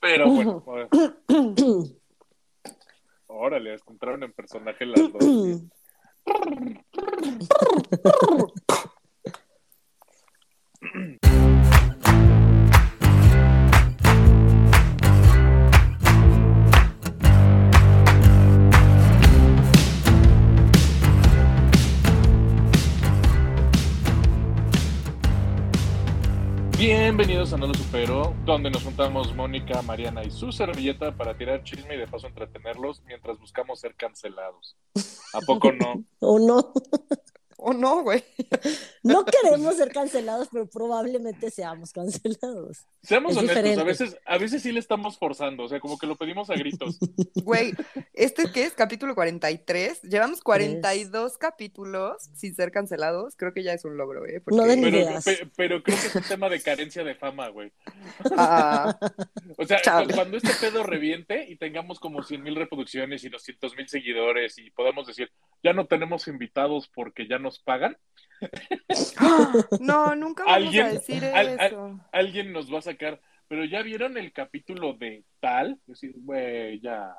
Pero bueno, a ver. órale, hasta entraron en personaje las dos. Bienvenidos a No Lo Supero, donde nos juntamos Mónica, Mariana y su servilleta para tirar chisme y de paso entretenerlos mientras buscamos ser cancelados. ¿A poco no? ¿O no? ¿O no, güey? No queremos ser cancelados, pero probablemente seamos cancelados. Seamos Es honestos, diferente. a veces, a veces sí le estamos forzando, o sea, como que lo pedimos a gritos. Güey, ¿este qué es? Capítulo 43. Llevamos 42 capítulos sin ser cancelados. Creo que ya es un logro, ¿eh? Porque- No den Pero, ideas. pe- pero creo que es un tema de carencia de fama, güey. Ah, O sea, Chale. cuando este pedo reviente y tengamos como 100 mil reproducciones y 200 mil seguidores y podamos decir, ya no tenemos invitados porque ya nos pagan, no, nunca vamos Alguien- a decir al- al- eso. alguien nos va a sacar, pero ya vieron el capítulo de tal, decir, güey, ya.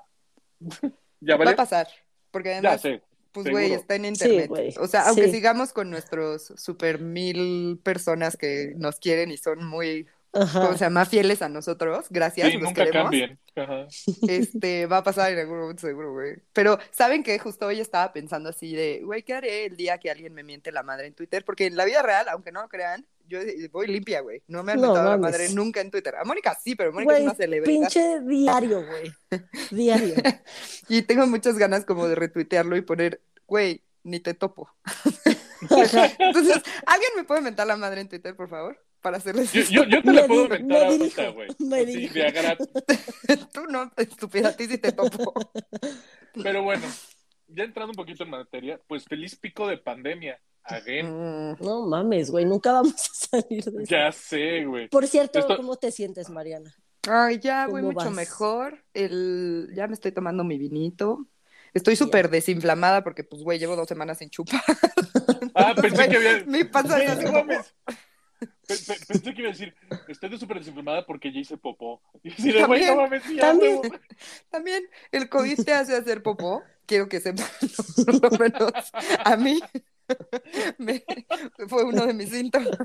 ya Va vale. a pasar. Porque Ya además, sé. pues, güey, está en internet. o sea, aunque sí. sigamos con nuestros super mil personas que nos quieren y son muy, Ajá. ¿cómo se llama? Fieles a nosotros. Gracias, Sí, los nunca queremos. cambien. Ajá. Este, va a pasar en algún momento seguro, güey. Pero, ¿saben qué? Justo hoy estaba pensando así de, güey, ¿qué haré el día que alguien me miente la madre en Twitter? Porque en la vida real, aunque no lo crean, yo voy limpia, güey. No me han No mentado la madre nunca en Twitter. A Mónica sí, pero Mónica es una celebridad. pinche diario, güey. Diario. Y tengo muchas ganas como de retuitearlo y poner, güey, ni te topo. Entonces, ¿alguien me puede mentar la madre en Twitter, por favor? Para hacerles Yo, yo, yo te la puedo mentar me ahorita, güey. me Así, dirijo. de a gratis. Tú no, estúpida, a ti sí te topo. Pero bueno, ya entrando un poquito en materia, pues feliz pico de pandemia. Again. Mm. No mames, güey. Nunca vamos a salir de eso. Ya sé, güey. Por cierto, Esto- ¿cómo te sientes, Mariana? Ay, ya voy ¿Cómo mucho vas? mejor. El... Ya me estoy tomando mi vinito. Estoy súper desinflamada porque, pues, güey, llevo dos semanas sin chupar. Ah, pensé que había. Mi panza no Pensé que iba a decir, estoy de súper desinflamada porque ya hice popó. Y así de, güey, no También, mames, también. También el COVID te hace hacer popó. Quiero que sepan, por lo menos a mí me- fue uno de mis síntomas.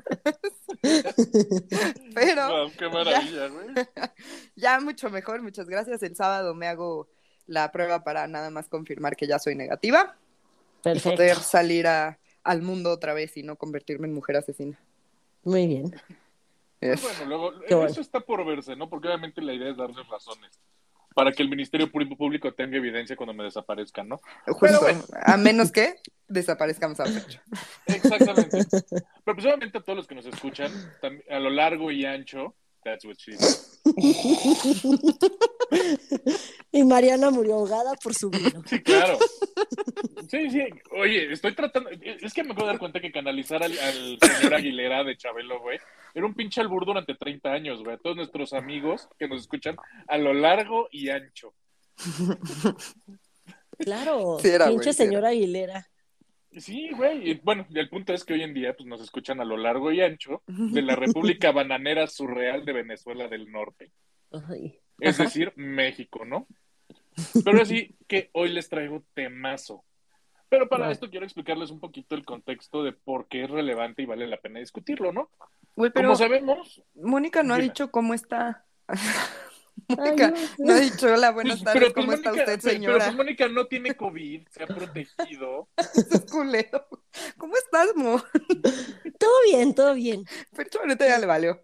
Pero Wow, qué maravilla, güey. ya mucho mejor, muchas gracias. El sábado me hago la prueba para nada más confirmar que ya soy negativa y Perfecto. poder salir a- al mundo otra vez y no convertirme en mujer asesina. Muy bien. Es- Bueno, luego, Qué bueno. eso está por verse, ¿no? Porque obviamente la idea es darles razones. Para que el Ministerio Público tenga evidencia cuando me desaparezca, ¿no? Justo, bueno. a menos que desaparezcamos a fecha. Exactamente. Pero pues obviamente a todos los que nos escuchan, a lo largo y ancho, that's what she. Y Mariana murió ahogada por su vino. Sí, claro. Sí, sí. Oye, estoy tratando. Es que me acabo de dar cuenta que canalizar al, al señor Aguilera de Chabelo, güey, era un pinche albur durante 30 años, güey. A todos nuestros amigos que nos escuchan a lo largo y ancho. Claro. Sí era, güey, pinche sí era. señora Aguilera. Sí, güey. Y bueno, el punto es que hoy en día pues, nos escuchan a lo largo y ancho de la República Bananera Surreal de Venezuela del Norte. Ay. Es decir, México, ¿no? Pero así que hoy les traigo temazo. Pero para esto quiero explicarles un poquito el contexto de por qué es relevante y vale la pena discutirlo, ¿no? Güey, pero Como sabemos, Mónica no ha dicho cómo está. Ay, Mónica no. no ha dicho hola, buenas pues, tardes, pero, pues, ¿cómo está usted, pero- señora? Pero pues Mónica no tiene COVID, se ha protegido. Es culero. ¿Cómo estás, Mo? Todo bien, todo bien. Pero ahorita ya le valió.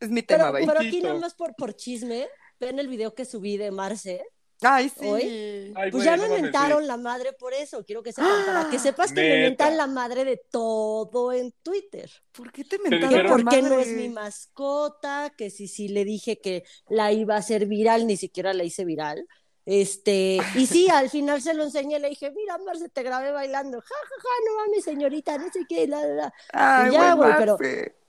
Es mi Pero, tema, bye. pero aquí Poquito. nada más por, por chisme, ven el video que subí de Marce. Ay, sí. ¿Hoy? Ay, Pues güey, ya no me mentaron sí. la madre por eso. Quiero que sepan, para que sepas que me mentan la madre de todo en Twitter. ¿Por qué te mentaron la por qué no madre? es mi mascota, que si sí le dije que la iba a hacer viral, ni siquiera la hice viral. Este, y sí, al final se lo enseñé, le dije, mira, Marce, te grabé bailando, ja, ja, ja, no mames, señorita, no sé qué, la, la, la. Ay, Ya, güey, pero-.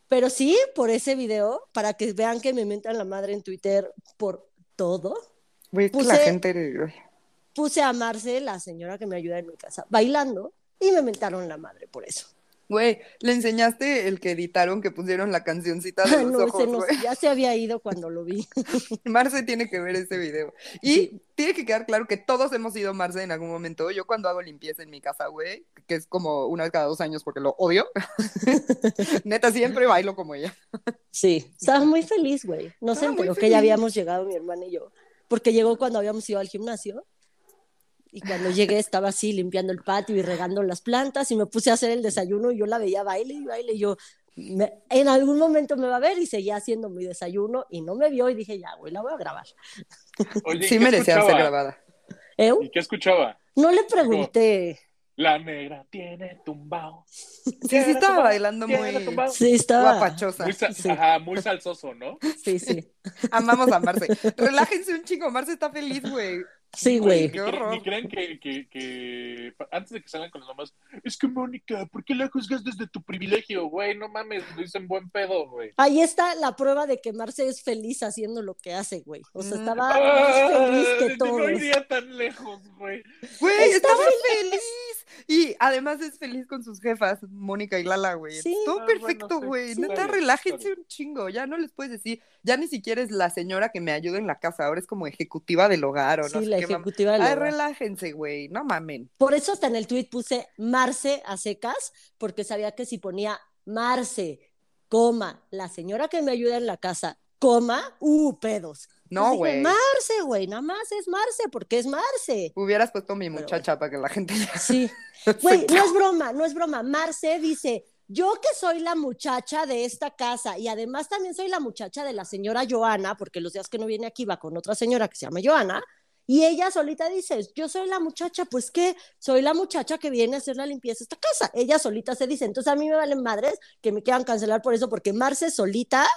Pero sí, por ese video, para que vean que me mentan la madre en Twitter por todo, Güey, puse- la gente... puse a Marce, la señora que me ayuda en mi casa, bailando, y me mentaron la madre por eso. Güey, le enseñaste el que editaron que pusieron la cancioncita de los No, ojos, no- güey. ya se había ido cuando lo vi. Marce tiene que ver ese video. Y Sí. tiene que quedar claro que todos hemos sido Marce en algún momento. Yo cuando hago limpieza en mi casa, güey, que es como una vez cada dos años porque lo odio, neta siempre bailo como ella. Sí, estaba muy feliz, güey. No se Estaba muy enteró que ya habíamos llegado mi hermana y yo, porque llegó cuando habíamos ido al gimnasio. Y cuando llegué estaba así limpiando el patio y regando las plantas y me puse a hacer el desayuno y yo la veía baile y baile y yo me- en algún momento me va a ver y seguía haciendo mi desayuno y no me vio y dije ya, güey, la voy a grabar. Oye, ¿y Sí merecía ser grabada. ¿Eh? ¿Y qué escuchaba? No le pregunté. La negra tiene tumbao. Sí, sí estaba bailando muy tumbao. Sí, estaba. guapachosa. Muy, Sí. ajá, muy salsoso, ¿no? Sí, sí. Amamos a Marce. Relájense un chingo, Marce está feliz, güey. Sí, Ni, güey. Horror. ni creen que, que, que pa- antes de que salgan con las mamás, es que Mónica, ¿por qué la juzgas desde tu privilegio? Güey, no mames, lo dicen buen pedo, güey. Ahí está la prueba de que Marce es feliz haciendo lo que hace, güey. O sea, estaba más feliz que Ay, No iría tan lejos, güey. Güey, estaba feliz. Y además es feliz con sus jefas, Mónica y Lala, güey. Sí. Todo Ah, perfecto, bueno, sí. güey. Sí. Neta, relájense un chingo. Ya no les puedes decir, ya ni siquiera es la señora que me ayuda en la casa, ahora es como ejecutiva del hogar o no Sí, sé la qué ejecutiva del Ay, hogar. relájense, güey. No mamen. Por eso hasta en el tweet puse Marce a secas, porque sabía que si ponía Marce, coma, la señora que me ayuda en la casa, coma, uh, pedos. No, güey. Marce, güey, nada más es Marce, porque es Marce. Hubieras puesto mi Pero muchacha para que la gente ya Sí. Güey, no es broma, no es broma. Marce dice, yo que soy la muchacha de esta casa y además también soy la muchacha de la señora Joana, porque los días que no viene aquí va con otra señora que se llama Joana, y ella solita dice, yo soy la muchacha, pues qué, soy la muchacha que viene a hacer la limpieza de esta casa. Ella solita se dice, entonces a mí me valen madres que me quieran cancelar por eso, porque Marce solita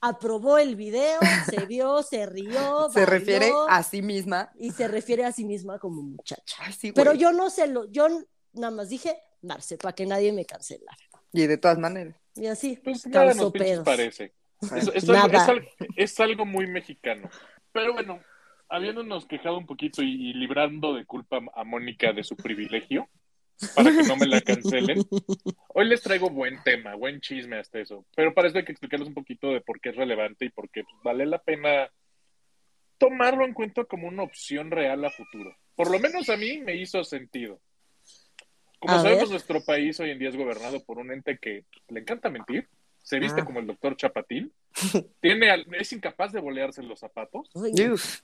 aprobó el video, se vio, se rió, se bailó, refiere a sí misma. y se refiere a sí misma como muchacha. Ay, sí, Pero yo no sé, lo, yo nada más dije Marce, para que nadie me cancelara. Y de todas maneras. Y así, Pues nada nos pinches pedos. parece. Es, es Nada. algo, es algo- es algo muy mexicano. Pero bueno, habiéndonos quejado un poquito y, y librando de culpa a Mónica de su privilegio, para que no me la cancelen, hoy les traigo buen tema, buen chisme hasta eso. Pero para eso hay que explicarles un poquito de por qué es relevante y por qué pues, vale la pena tomarlo en cuenta como una opción real a futuro. Por lo menos a mí me hizo sentido. Como A sabemos, ver. nuestro país hoy en día es gobernado por un ente que le encanta mentir, se viste Ah. como el doctor Chapatín, tiene al- es incapaz de bolearse los zapatos. Uf.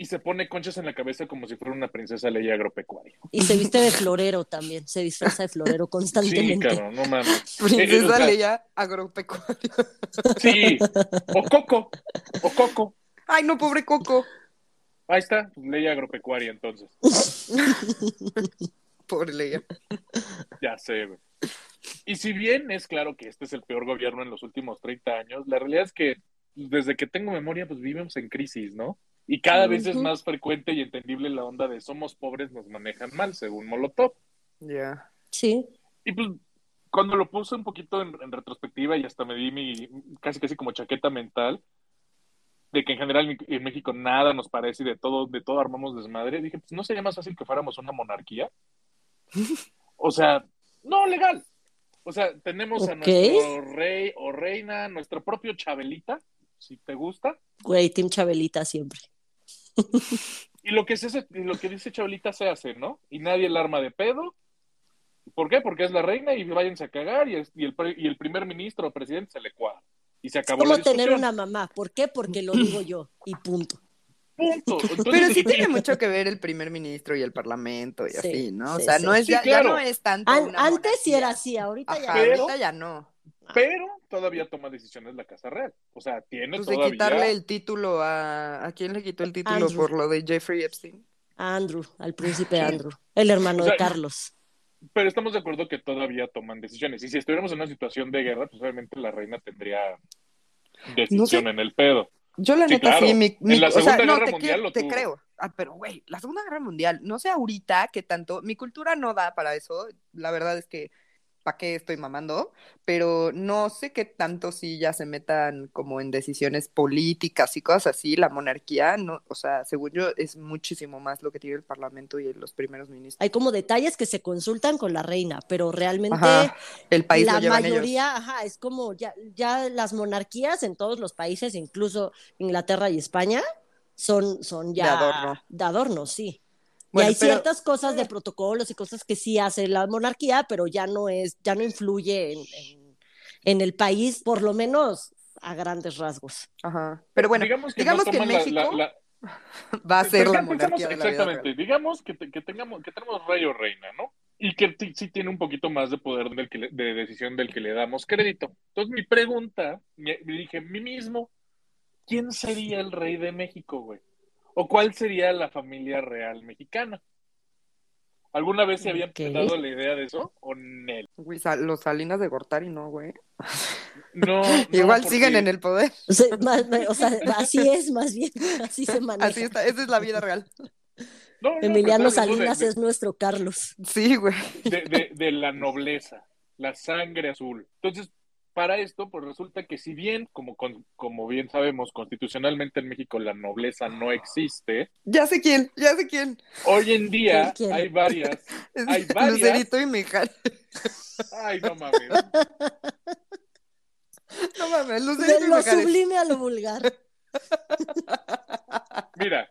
Y se pone conchas en la cabeza como si fuera una princesa ley agropecuaria. Y se viste de florero también, se disfraza de florero Sí, constantemente. cabrón, no mames. Eh, eh, o Princesa sea, Leia agropecuaria. Sí, o Coco, o Coco. Ay, no, pobre Coco. Ahí está, ley agropecuaria entonces. Pobre Leia. Ya sé, güey. Y si bien es claro que este es el peor gobierno en los últimos 30 años, la realidad es que desde que tengo memoria, pues vivimos en crisis, ¿no? Y cada vez es más frecuente y entendible la onda de somos pobres, nos manejan mal, según Molotov. Ya. Sí, Y pues cuando lo puse un poquito en, en retrospectiva y hasta me di mi casi casi como chaqueta mental de que en general en, México nada nos parece y de todo, de todo armamos desmadre, dije, pues no sería más fácil que fuéramos una monarquía. O sea, no legal. O sea, tenemos a Ok. nuestro rey o reina, nuestro propio Chabelita, si te gusta. güey, Team Chabelita siempre. Y lo que, es ese, y lo que dice Chabelita se hace, ¿no? Y nadie el arma de pedo. ¿Por qué? Porque es la reina y váyanse a cagar y, es- y el, pre- y el primer ministro o presidente se le cuadra. Y se Es acabó la como discusión. tener una mamá. ¿Por qué? Porque lo digo yo y punto. Punto. Entonces, Pero sí y- tiene mucho que ver el primer ministro y el parlamento y Sí, así, ¿no? O sea, sí. no es Sí, ya, ya no es tanto An- antes sí era así, ahorita ya Ajá, Pero- ahorita ya no. Pero todavía toma decisiones la Casa Real. O sea, tiene Pues de todavía... quitarle el título a... ¿A quién le quitó el título Andrew. por lo de Jeffrey Epstein? a Andrew, al príncipe Andrew, el hermano O sea, de Carlos. Pero estamos de acuerdo que todavía toman decisiones. Y si estuviéramos en una situación de guerra, pues obviamente la reina tendría decisión en el pedo. Yo la Sí, neta claro. sí, mi, mi- En la o sea, Segunda no, Guerra te, Mundial lo te tuvo. creo. Ah, pero güey, la Segunda Guerra Mundial, no sé ahorita qué tanto, mi cultura no da para eso, la verdad es que ¿para qué estoy mamando? Pero no sé qué tanto si ya se metan como en decisiones políticas y cosas así. La monarquía, no, o sea, según yo, es muchísimo más lo que tiene el Parlamento y los primeros ministros. Hay como detalles que se consultan con la reina, pero realmente Ajá, el país la lo llevan mayoría, ellos. ajá, es como ya, ya las monarquías en todos los países, incluso Inglaterra y España, son, son ya De adorno. de adorno, sí. Bueno, y hay pero- ciertas cosas de protocolos y cosas que sí hace la monarquía, pero ya no es, ya no influye en, en- en el país, por lo menos a grandes rasgos. Ajá. Pero bueno, digamos que, digamos no que en la- México la- la- va a ser Pero la pensamos- monarquía de la vida Exactamente, real. digamos que, te- que tengamos, que tenemos rey o reina, ¿no? Y que sí tiene un poquito más de poder del que le- de decisión del que le damos crédito. Entonces mi pregunta, me, me dije a mí mismo, ¿quién sería el rey de México, güey? ¿O cuál sería la familia real mexicana? ¿Alguna vez se habían Ok. dado la idea de eso? ¿O Nel? Güey, los Salinas de Gortari, no, güey. No, Igual siguen en el poder. O sea, más- o sea, así es, más bien, así se maneja. Así está, esa es la vida real. No, no, Emiliano Salinas de- es nuestro Carlos. Sí, güey. de, de- de la nobleza, la sangre azul. Entonces, para esto, pues resulta que si bien, como, con- como bien sabemos, constitucionalmente en México la nobleza no existe, Ya sé quién, ya sé quién. hoy en día ¿Quién? hay varias. Hay varias. Lucerito y Mijal. Ay, no mames. No mames, De Lucerito y lo Mijares. sublime a lo vulgar. Mira,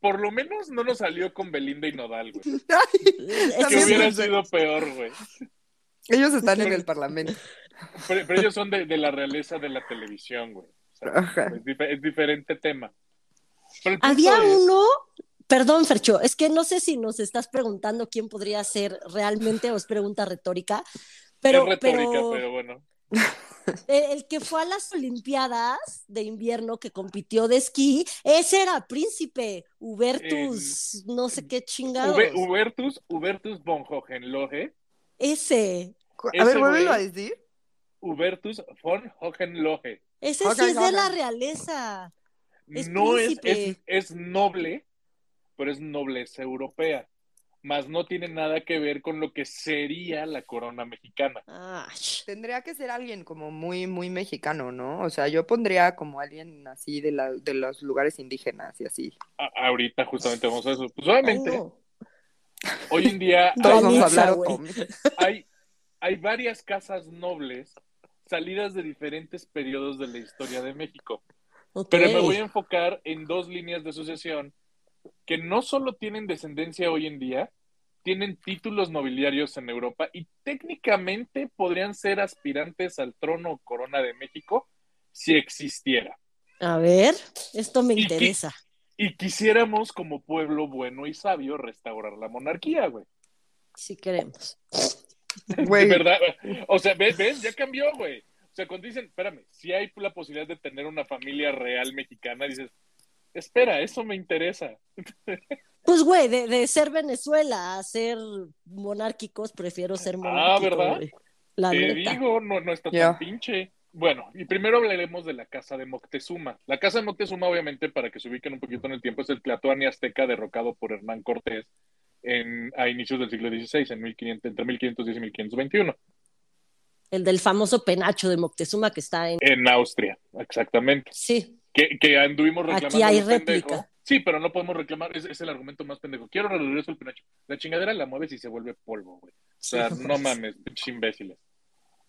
por lo menos no nos salió con Belinda y Nodal, güey. Ay, Que hubiera sido peor, güey. ellos están en el parlamento. Pero, pero ellos son de, de la realeza de la televisión, güey. O sea, Ajá. es, dife- es diferente tema. Había es- uno, perdón, Fercho, es que no sé si nos estás preguntando quién podría ser realmente o es pregunta retórica, pero, es retórica, pero, pero bueno. el, que fue a las Olimpiadas de invierno que compitió de esquí, ese era príncipe Hubertus, no sé qué chingados. Ube- Hubertus, Hubertus von Hohenlohe, ese, A Ese ver, vuélvelo a decir. Hubertus von Hohenlohe. ese sí es de la realeza. Es no es, es, es noble, pero es nobleza europea. Más no tiene nada que ver con lo que sería la corona mexicana. Ay, Tendría que ser alguien como muy, muy mexicano, ¿no? O sea, yo pondría como alguien así de, la, de los lugares indígenas y así. A- ahorita justamente vamos a eso. Pues ay, obviamente, no. hoy en día Todos vamos a hablar hay, hay varias casas nobles salidas de diferentes periodos de la historia de México. Pero me voy a enfocar en dos líneas de sucesión que no solo tienen descendencia hoy en día, tienen títulos nobiliarios en Europa y técnicamente podrían ser aspirantes al trono o corona de México si existiera. A ver, esto me interesa. Y quisiéramos, como pueblo bueno y sabio, restaurar la monarquía, güey. Si queremos. Güey, De verdad. O sea, ¿ves? ¿ves? Ya cambió, güey. O sea, cuando dicen, espérame, si hay la posibilidad de tener una familia real mexicana, dices, espera, eso me interesa. Pues, güey, de, de ser Venezuela a ser monárquicos, prefiero ser monárquico. Ah, ¿verdad? güey. La Te neta. digo, no, no está tan pinche. Bueno, y primero hablaremos de la casa de Moctezuma. La casa de Moctezuma, obviamente, para que se ubiquen un poquito en el tiempo, es el Tlatoani azteca derrocado por Hernán Cortés en, a inicios del siglo XVI, en 1500, entre 1510 y 1521, El del famoso penacho de Moctezuma que está en. en Austria, exactamente. Sí, Que, que anduvimos reclamando. Aquí hay pendejo. réplica. Sí, pero no podemos reclamar, es, es el argumento más pendejo. Quiero regreso el penacho. La chingadera la mueves y se vuelve polvo, güey. O sea, Sí, no mames, pinches imbéciles.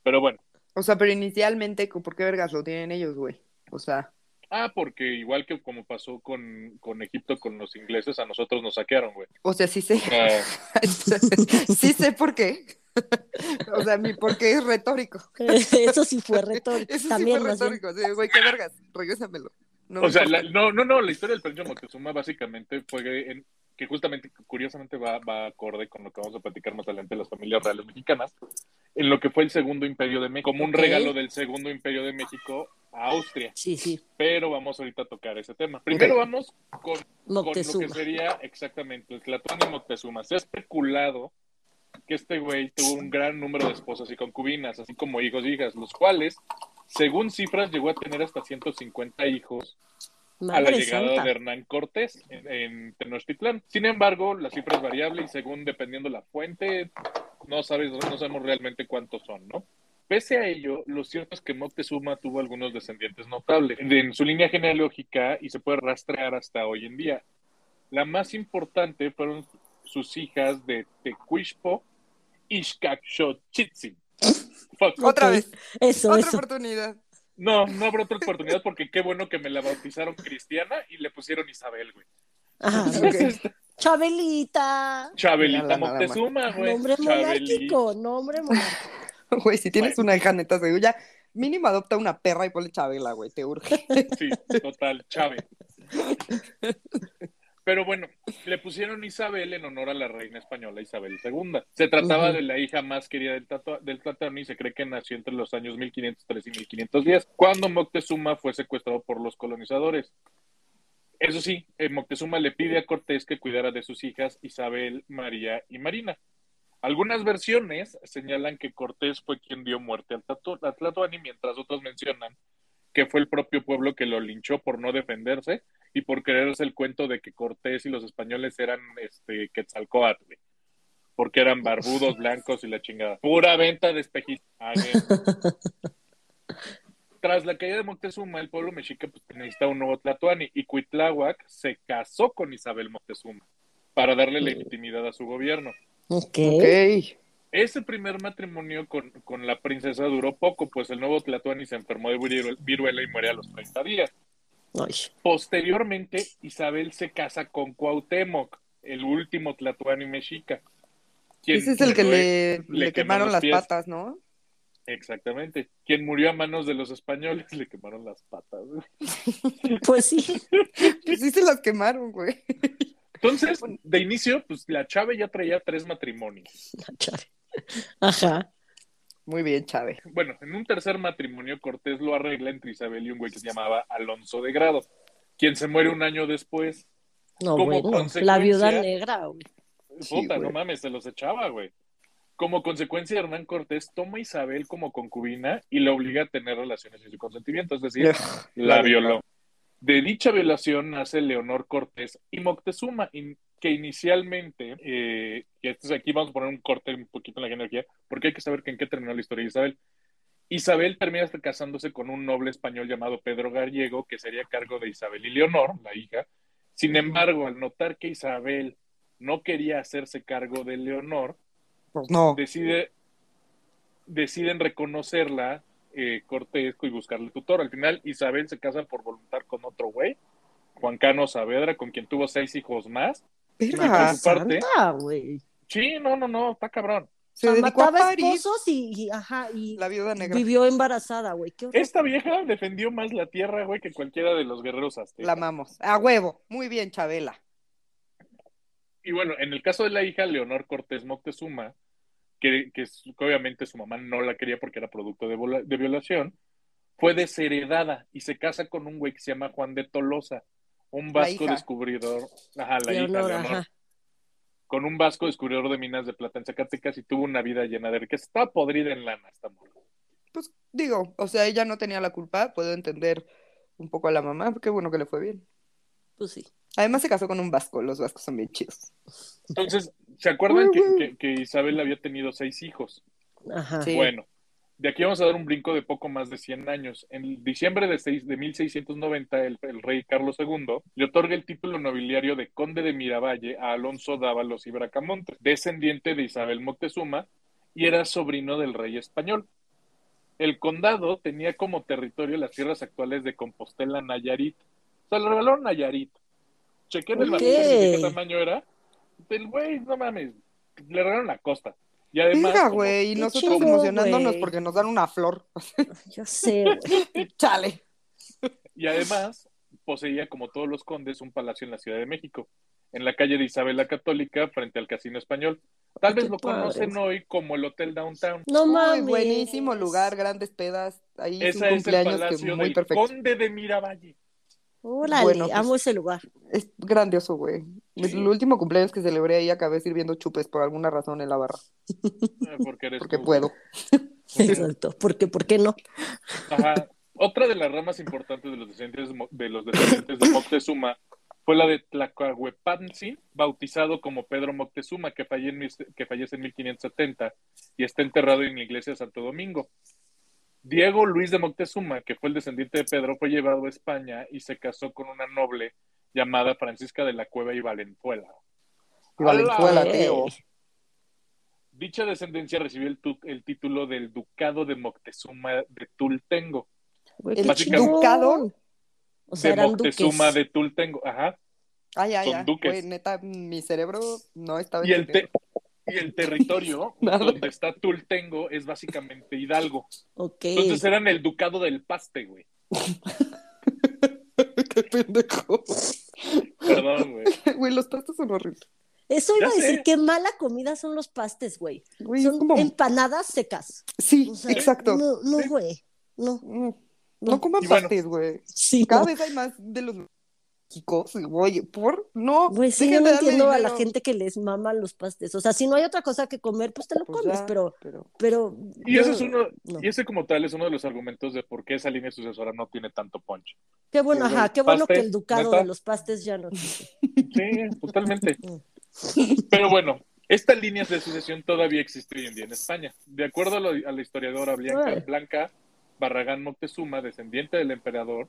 Pero bueno. o sea, pero inicialmente, ¿por qué vergas lo tienen ellos, güey? O sea, Ah, porque igual que como pasó con, con Egipto, con los ingleses, a nosotros nos saquearon, güey. o sea, sí sé. Sea, sí sé por qué. o sea, mi por qué es retórico. eso sí fue retórico. Eso También sí fue retórico. Sí, güey, qué vergas. Regrésamelo. No o sea, la- no, no, no, la historia del penacho Moctezuma básicamente fue en, que justamente, curiosamente va, va acorde con lo que vamos a platicar más adelante de las familias reales mexicanas, en lo que fue el segundo imperio de México, como un regalo del segundo imperio de México a Austria. Sí, sí. Pero vamos ahorita a tocar ese tema. Primero vamos con con lo que sería exactamente el Tlatoani Moctezuma. Se ha especulado que este güey tuvo un gran número de esposas y concubinas, así como hijos y hijas, los cuales, según cifras, llegó a tener hasta 150 hijos a la llegada santa. de Hernán Cortés en, en Tenochtitlán. Sin embargo, la cifra es variable y según dependiendo la fuente, no, sabes, no sabemos realmente cuántos son, ¿no? Pese a ello, lo cierto es que Moctezuma tuvo algunos descendientes notables en su línea genealógica y se puede rastrear hasta hoy en día. La más importante fueron sus hijas de Tecuishpo y. Otra vez. Eso, Otra eso. oportunidad. No, no habrá otra oportunidad porque qué bueno que me la bautizaron cristiana y le pusieron Isabel, güey. Ajá. Ok. Chabelita. Chabelita. Moctezuma, güey. Nombre monárquico, nombre monárquico. Güey, si tienes una hija neta, seguro ya mínimo adopta una perra y ponle Chabela, güey, te urge. Sí, total, Chave. Pero bueno, le pusieron Isabel en honor a la reina española Isabel II. Se trataba de la hija más querida del, Tlatón y se cree que nació entre los años 1503 y 1510, cuando Moctezuma fue secuestrado por los colonizadores. Eso sí, eh, Moctezuma le pide a Cortés que cuidara de sus hijas Isabel, María y Marina. Algunas versiones señalan que Cortés fue quien dio muerte al Tlatoani, mientras otros mencionan que fue el propio pueblo que lo linchó por no defenderse y por creerse el cuento de que Cortés y los españoles eran este Quetzalcóatl, güey. porque eran barbudos, blancos y la chingada. Pura venta de espejitos. Again. Tras la caída de Moctezuma, el pueblo mexica pues, necesitaba un nuevo Tlatoani y Cuitláhuac se casó con Isabel Moctezuma para darle legitimidad a su gobierno. Ok. Ese primer matrimonio con, con la princesa duró poco, pues el nuevo Tlatoani se enfermó de viru- viruela y muere a los 30 días. Ay, Posteriormente, Isabel se casa con Cuauhtémoc, el último Tlatoani mexica. quien Ese es el que le, le le quemaron las pies. patas, ¿no? Exactamente. Quien murió a manos de los españoles le quemaron las patas. pues sí. Pues sí se las quemaron, güey. Entonces, de inicio, pues la Chave ya traía tres matrimonios. La chave. Ajá. Muy bien, Chávez. Bueno, en un tercer matrimonio, Cortés lo arregla entre Isabel y un güey que se llamaba Alonso de Grado, quien se muere un año después. No, Como bueno. La consecuencia- viuda negra, güey. Sí, Puta, no mames, se los echaba, güey. Como consecuencia, Hernán Cortés toma a Isabel como concubina y la obliga a tener relaciones sin su consentimiento, es decir, la violó. De dicha violación nace Leonor Cortés y Moctezuma, in- que inicialmente, eh, y esto es aquí vamos a poner un corte un poquito en la genealogía, porque hay que saber que en qué terminó la historia de Isabel. Isabel termina casándose con un noble español llamado Pedro Gallego, que sería cargo de Isabel y Leonor, la hija. Sin embargo, al notar que Isabel no quería hacerse cargo de Leonor, Pues no. decide, deciden reconocerla eh, Cortés y buscarle tutor. Al final, Isabel se casa por voluntad con otro güey, Juan Cano Saavedra, con quien tuvo seis hijos más. Su parte. Santa, güey. Sí, no, no, no, está cabrón. Se O sea, dedicó a mataba París. esposos y, y- ajá, y La viuda negra. vivió embarazada, güey. Esta vieja defendió más la tierra, güey, que cualquiera de los guerreros aztecas. La amamos. A huevo. Muy bien, Chabela. Y bueno, en el caso de la hija, Leonor Cortés Moctezuma, que, que es- que obviamente su mamá no la quería porque era producto de, vola- de violación, fue desheredada y se casa con un güey que se llama Juan de Tolosa, un vasco hija. descubridor, ajá, la hija Leonor, Leonor, ajá. Con un vasco descubridor de minas de plata en Zacatecas y tuvo una vida llena de riqueza. Está podrida en lana esta morra. Pues digo, o sea, ella no tenía la culpa. Puedo entender un poco a la mamá. Qué bueno que le fue bien. Pues sí. Además se casó con un vasco. Los vascos son bien chidos. Entonces, ¿se acuerdan que, que- que Isabel había tenido seis hijos? Ajá. Sí. Bueno, de aquí vamos a dar un brinco de poco más de 100 años. En diciembre de, de 1690, el, el rey Carlos II le otorga el título nobiliario de conde de Miravalle a Alonso Dávalos y Bracamonte, descendiente de Isabel Moctezuma y era sobrino del rey español. El condado tenía como territorio las tierras actuales de Compostela, Nayarit. O sea, le regalaron Nayarit. Chequé en el qué tamaño era. El güey, no mames, le regalaron la costa. Y además, güey. Y nosotros chido, emocionándonos porque nos dan una flor. Yo sé, güey. Chale. Y además poseía, como todos los condes, un palacio en la Ciudad de México, en la calle de Isabel la Católica, frente al Casino Español. Tal vez lo padre. conocen hoy como el Hotel Downtown. No Muy mames. buenísimo lugar, grandes pedas. Ahí es Ese un es el cumpleaños que palacio muy del perfecto. conde de Miravalle. Órale, Bueno, pues- amo ese lugar. Es grandioso, güey. Sí. El último cumpleaños que celebré ahí acabé sirviendo chupes por alguna razón en la barra. Eh, Porque eres Porque tú. puedo. Exacto. ¿Por qué? ¿Por qué no? Ajá. Otra de las ramas importantes de los descendientes de, los descendientes de Moctezuma fue la de Tlacoahuepantzin, bautizado como Pedro Moctezuma, que, falle en mis- que fallece en 1570 y está enterrado en la iglesia de Santo Domingo. Diego Luis de Moctezuma, que fue el descendiente de Pedro, fue llevado a España y se casó con una noble llamada Francisca de la Cueva y Valenzuela. Y Valenzuela, tío. Dicha descendencia recibió el, tu- el título del Ducado de Moctezuma de Tultengo. El ducado O sea, de eran Moctezuma duques. de Tultengo, ajá. Ay, ay, Son ay. duques. Güey, neta, mi cerebro no estaba Y el, te-. Y el territorio Nada. donde está Tultengo es básicamente Hidalgo. Ok. Entonces eran el ducado del paste, güey. Qué pendejo. Perdón, güey. Güey, los pastos son horribles. Eso iba Ya a decir, sé. qué mala comida son los pastes, güey. Son como... empanadas secas. Sí, O sea, exacto. No, no, Sí. güey. No. Mm, No coman Y bueno. pastes, güey. Sí, Cada no. vez hay más de los chicos, güey. ¿Por? No. Güey, sí, yo no entiendo a la gente que les maman los pastes. O sea, si no hay otra cosa que comer, pues te lo Pues comes, ya, pero, pero... pero. Y yo- ese es uno, no. y ese como tal es uno de los argumentos de por qué esa línea sucesora no tiene tanto punch. Qué bueno, ajá, qué bueno que pastes, el ducado ¿neta? de los pastes ya no existe. Sí, totalmente. Mm. Pero bueno, esta línea de sucesión todavía existe hoy en día en España. De acuerdo a, lo- a la historiadora Blanca. Blanca Barragán Moctezuma, descendiente del emperador,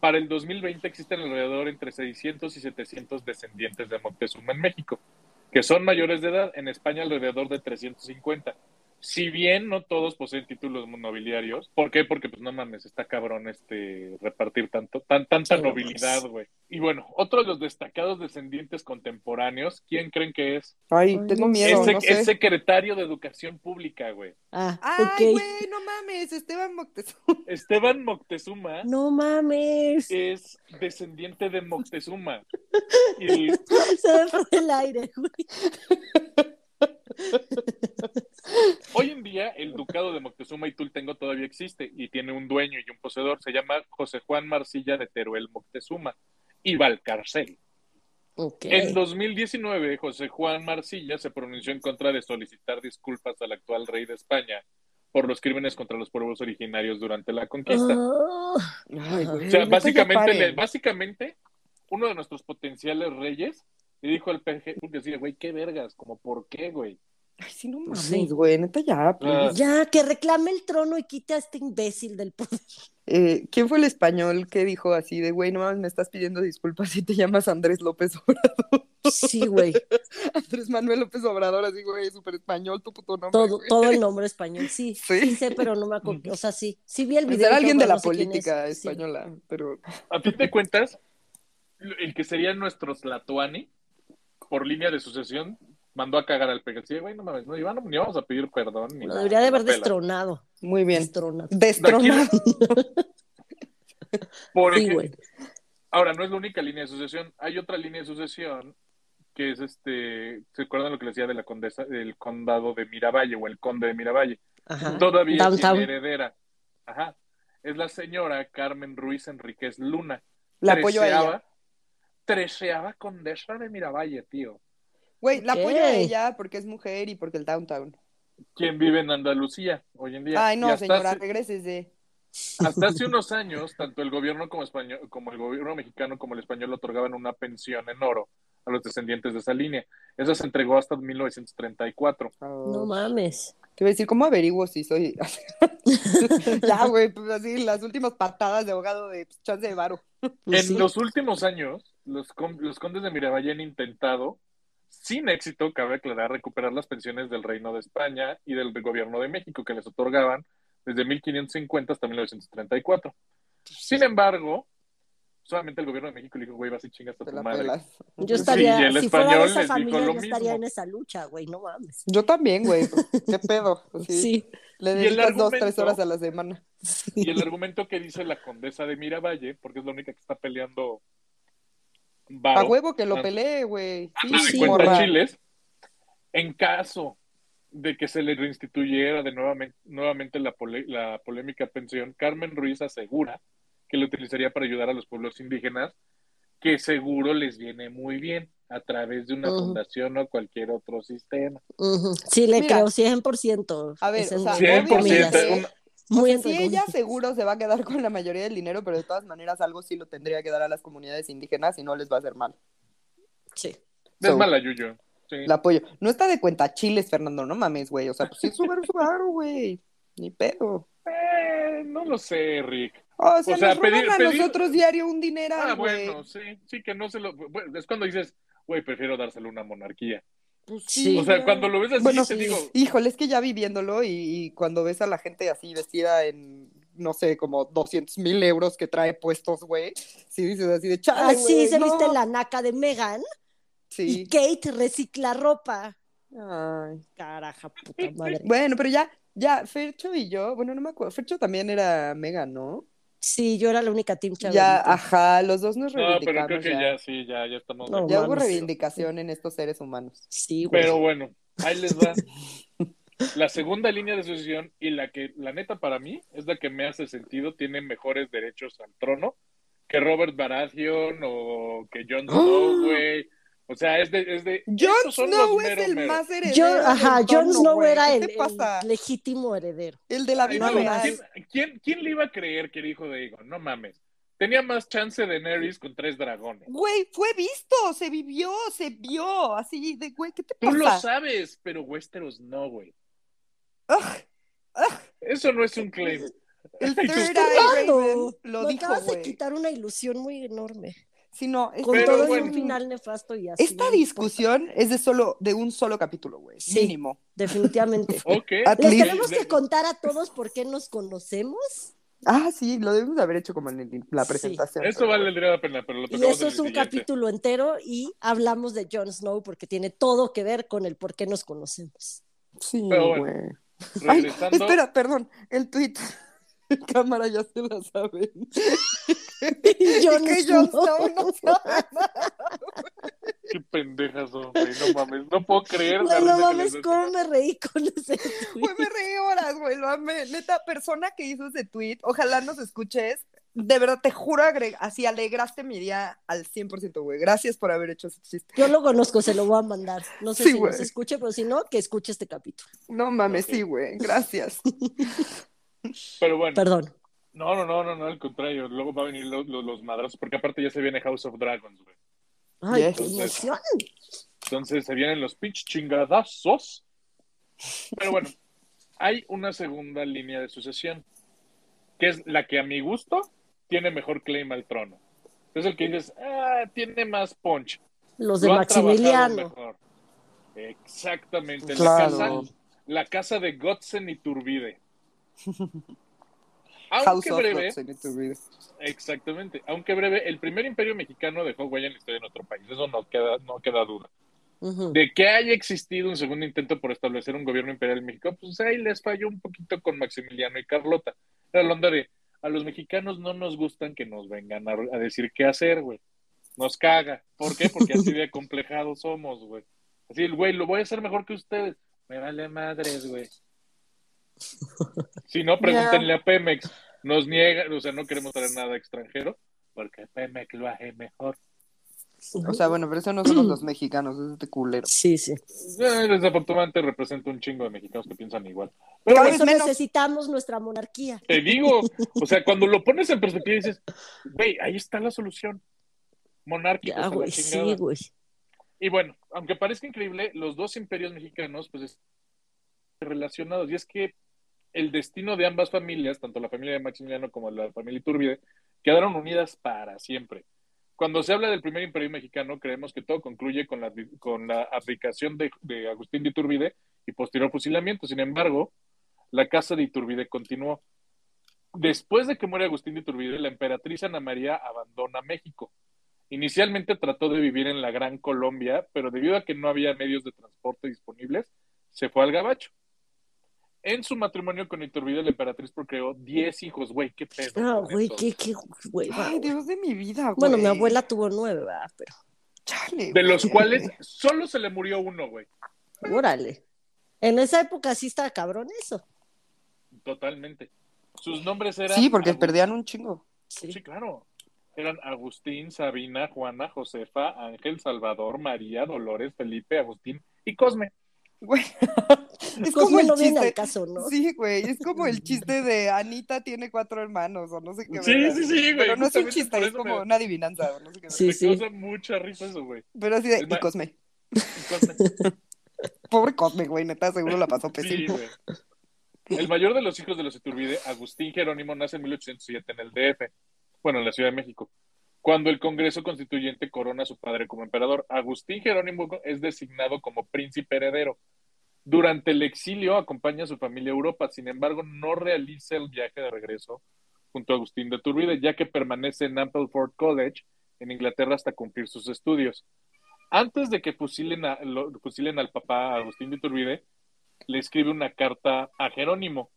para el 2020 existen alrededor entre 600 y 700 descendientes de Moctezuma en México, que son mayores de edad. En España alrededor de 350. Si bien no todos poseen títulos nobiliarios, ¿por qué? Porque pues no mames, está cabrón este repartir tanto, tan, tanta Sí, no nobilidad, güey. Y bueno, otro de los destacados descendientes contemporáneos, ¿quién creen que es? Ay, tengo miedo, es, no sec- sé. es secretario de Educación Pública, güey. Ah, Ay, güey, no mames, Esteban Moctezuma. Esteban Moctezuma No mames. es descendiente de Moctezuma. Y Se me fue el aire, güey. hoy en día el ducado de Moctezuma y Tultengo todavía existe y tiene un dueño y un poseedor. Se llama José Juan Marcilla de Teruel Moctezuma y Valcarcel. Ok. En 2019, José Juan Marcilla se pronunció en contra de solicitar disculpas al actual rey de España por los crímenes contra los pueblos originarios durante la conquista. Ah, Ay, güey, O sea, básicamente, le- básicamente, uno de nuestros potenciales reyes le dijo al PG, porque decía, güey, qué vergas, como, ¿por qué, güey? Ay, sí, no Sí. mames, güey, neta ya. Ah. please. ya, que reclame el trono y quite a este imbécil del poder. Eh, ¿Quién fue el español que dijo así de, güey, no mames, me estás pidiendo disculpas si te llamas Andrés López Obrador? Sí, güey. Andrés Manuel López Obrador, así, güey, súper español, tu puto nombre. Todo, güey. todo el nombre español, sí. Sí. Sí sé, pero no me acuerdo. O sea, sí. Sí vi el Pues video. era y alguien de la no sé quién es. política Sí. española, pero A ti te cuentas, el que sería nuestro Tlatuani, por línea de sucesión, mandó a cagar al. Sí, güey, no mames, no, ni vamos, ni vamos a pedir perdón. Ni Lo nada, debería de haber pela. destronado. muy bien. Destronado. Destronado. Por Sí, ejemplo, güey. Ahora, no es la única línea de sucesión. Hay otra línea de sucesión que es este. ¿Se acuerdan lo que les decía de la condesa, del condado de Miravalle o el conde de Miravalle? Ajá. Todavía Downtown. tiene heredera. Ajá. Es la señora Carmen Ruiz Enríquez Luna. La apoyo a ella. Treceava- Treceava condesa de Miravalle, tío. Güey, la apoyo a ella porque es mujer y porque el downtown. Quien vive en Andalucía hoy en día. Ay, no, señora, hace- regrésese. Hasta hace unos años, tanto el gobierno como español, como el gobierno mexicano como el español otorgaban una pensión en oro a los descendientes de esa línea. Esa se entregó hasta 1934. No mames. Te iba a decir, ¿cómo averiguo si soy? ya, güey, pues así, las últimas patadas de ahogado de pues, chance de varo. Pues en sí. los últimos años, los, con- los condes de Miravalle han intentado, sin éxito, cabe aclarar, recuperar las pensiones del Reino de España y del gobierno de México que les otorgaban desde 1550 hasta 1934. Sin embargo, solamente el gobierno de México le dijo, güey, vas y chingas a tu la madre. pelas. Yo estaría, Sí, y el si fuera de español esa familia, yo estaría mismo. en esa lucha, güey, no mames. Yo también, güey. pues, ¿Qué pedo? Sí. Sí. Le dedicas dos, tres horas a la semana. Y el argumento que dice la condesa de Miravalle, porque es la única que está peleando A huevo que lo pelee, güey. Sí, de sí, 50 morra. chiles, en caso de que se le reinstituyera de nuevamente, nuevamente la, pole- la polémica pensión, Carmen Ruiz asegura que lo utilizaría para ayudar a los pueblos indígenas, que seguro les viene muy bien a través de una fundación o cualquier otro sistema. Sí, le Mira. creo 100%. A ver, Es o sea, entre 100%, comillas. obviamente- una- Muy O sea, sí, entre ella seguro se va a quedar con la mayoría del dinero, pero de todas maneras algo sí lo tendría que dar a las comunidades indígenas y no les va a hacer mal. Sí. Es So, mala Yuyo. Sí. La apoyo. No está de cuenta chiles, Fernando, no mames, güey. O sea, pues sí, Subaru, Subaru, güey. Ni pedo. Eh, no lo sé, Rick. O sea, O sea, nos roban pedir- a pedir- nosotros diario un dinero, Ah, bueno, sí, sí, que no se lo. bueno, es cuando dices, güey, prefiero dárselo a una monarquía. Pues Sí. O sea, cuando lo ves así, Bueno, te digo, Híjole, es que ya viviéndolo y, y cuando ves a la gente así vestida en, no sé, como 200 mil euros que trae puestos, güey, sí dices así de chale, Así güey, se no". viste la naca de Megan Sí. y Kate recicla ropa. Ay. Caraja, puta madre. Bueno, pero ya, ya, Fercho y yo, bueno, no me acuerdo, Fercho también era mega, ¿no? Sí, yo era la única team Ya, ajá, los dos nos no, pero reivindicamos creo que ya. ya, sí, ya, ya estamos. No, Ya hubo reivindicación en estos seres humanos. Sí, güey. Pero bueno, ahí les va. La segunda línea de sucesión y la que, la neta, para mí, es la que me hace sentido, tiene mejores derechos al trono que Robert Baratheon o que Jon Snow, güey. O sea, es de. Es de Jon Snow los es mero, el mero. más heredero. Yo, ajá, Jon Snow era ¿Qué el, te pasa? el legítimo heredero. El de la vida no. ¿quién, quién, quién le iba a creer que era hijo de Aegon? No mames. Tenía más chance de Nerys con tres dragones. Güey, fue visto, se vivió, se vio, así de, güey, ¿qué te Tú lo pasa? sabes, pero Westeros no, güey. Ugh, ugh, Eso no es un claim. el Third Eye Raven lo me dijo, acabas de quitar una ilusión muy enorme. Es- Con todo y bueno. un final nefasto y así. esta discusión es de solo, de un solo capítulo, güey, Sí. mínimo. Definitivamente. Ok. At ¿Les least- tenemos que contar a todos por qué nos conocemos? Ah, sí, lo debemos de haber hecho como en el- la Sí. presentación. Eso pero valdría la pena, pero lo Y tocamos eso en es el un siguiente. capítulo entero y hablamos de Jon Snow porque tiene todo que ver con el por qué nos conocemos. Sí, bueno, güey. Regresando. espera, perdón, el tweet. Cámara ya se la saben. Y Jon que. Snow no sabe Qué pendejas son, güey. No mames. No puedo creer. Güey, no mames, cómo me reí con ese Güey, me reí horas, güey, lo amé. Neta, persona que hizo ese tweet, ojalá nos escuches. De verdad, te juro, así alegraste mi día al 100%, güey. Gracias por haber hecho ese chiste. Yo lo conozco, se lo voy a mandar. No sé Sí, si güey. nos escuche, pero si no, que escuche este capítulo. No mames, sí, güey. Gracias. Pero bueno. Perdón. No, no, no, no, no, al contrario. Luego va a venir los, los, los madrazos, porque aparte ya se viene House of Dragons, güey. Ay, qué emoción. Entonces se vienen los pinch chingadazos. Pero bueno, hay una segunda línea de sucesión, que es la que a mi gusto tiene mejor claim al trono. Es el que dices, ah, tiene más punch. Los de Lo Maximiliano. mejor. Exactamente. Claro. La, casa, la casa de Gotzen y Turbide. Aunque breve, read. exactamente, aunque breve, el primer imperio mexicano dejó huella en la historia en otro país, eso no queda, no queda duda. De que haya existido un segundo intento por establecer un gobierno imperial en México, pues ahí les falló un poquito con Maximiliano y Carlota. Era de, a los mexicanos no nos gustan que nos vengan a, a decir qué hacer, güey. Nos caga. ¿Por qué? Porque así de acomplejados somos, güey. Así, güey, lo voy a hacer mejor que ustedes. Me vale madres, güey. Si no, pregúntenle a Pemex. Nos niega, o sea, no queremos traer nada extranjero, porque Pemex lo hace mejor. O sea, bueno, pero eso no somos los mexicanos, es este culero. Sí, sí. Eh, desafortunadamente representa un chingo de mexicanos que piensan igual. Pero Por eso menos. necesitamos nuestra monarquía. te digo, o sea, cuando lo pones en perspectiva dices, güey, ahí está la solución. Monárquicos Ya, a la güey, chingada. sí, güey. Y bueno, aunque parezca increíble, los dos imperios mexicanos, pues, están relacionados. Y es que el destino de ambas familias, tanto la familia de Maximiliano como la familia Iturbide, quedaron unidas para siempre. Cuando se habla del primer imperio mexicano, creemos que todo concluye con la, con la abdicación de, de Agustín de Iturbide y posterior fusilamiento. Sin embargo, la casa de Iturbide continuó. Después de que muere Agustín de Iturbide, la emperatriz Ana María abandona México. Inicialmente trató de vivir en la Gran Colombia, pero debido a que no había medios de transporte disponibles, se fue al Gabacho. En su matrimonio con Iturbide, la emperatriz procreó 10 hijos, güey, qué pedo. Ah, güey, qué, qué, güey. Ay, Dios de mi vida, güey. Bueno, mi abuela tuvo nueve, ¿verdad? Pero, Chale, De los cuales solo se le murió uno, güey. órale. En esa época sí estaba cabrón eso. Totalmente. Sus nombres eran. Sí, porque perdían un chingo. Sí. Sí, claro. Eran Agustín, Sabina, Juana, Josefa, Ángel, Salvador, María, Dolores, Felipe, Agustín y Cosme. Güey. Es Cosme como el no viene chiste. al caso, ¿no? Sí, güey, es como el chiste de Anita tiene cuatro hermanos o no sé qué. Sí, verga. sí, sí, güey, Pero no es un chiste, es como me- una adivinanza o no sé qué. Sí, me sí. causa mucha risa eso, güey. Pero así de, Es y más- Cosme. Cosme. Pobre Cosme, güey, neta, seguro la pasó Sí, pésimo. güey. El mayor de los hijos de los Iturbide, Agustín Jerónimo, nace en 1807 en el DF, bueno, en la Ciudad de México, cuando el Congreso Constituyente corona a su padre como emperador. Agustín Jerónimo es designado como príncipe heredero. Durante el exilio acompaña a su familia a Europa, sin embargo, no realiza el viaje de regreso junto a Agustín de Iturbide, ya que permanece en Ampleforth College, en Inglaterra, hasta cumplir sus estudios. Antes de que fusilen, a- lo- fusilen al papá Agustín de Iturbide, le escribe una carta a Jerónimo,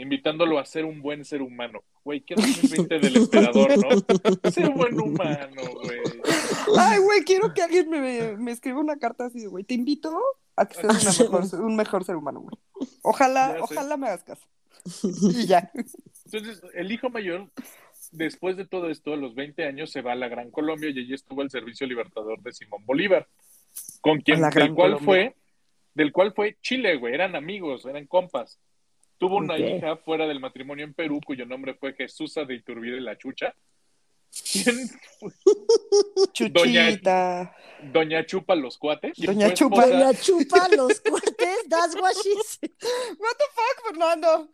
invitándolo a ser un buen ser humano. Güey, ¿qué 2020 del emperador, no? Ser un buen humano, güey. Ay, güey, quiero que alguien me, me escriba una carta así de, güey, te invito a que seas una mejor- un mejor ser humano, güey. Ojalá, Ya sé. ojalá me hagas caso. Y ya. Entonces, el hijo mayor, después de todo esto, a los 20 años, se va a la Gran Colombia y allí estuvo el servicio libertador de Simón Bolívar, con quien, del cual Colombia. fue, del cual fue Chile, güey, eran amigos, eran compas. Tuvo una hija fuera del matrimonio en Perú, cuyo nombre fue Jesús de Iturbide la Chucha. ¿Quién fue? Chuchita. Doña Chupa los cuates. Doña Chupa. esposa- Doña chupa los cuates, that's what she said. What the fuck, Fernando?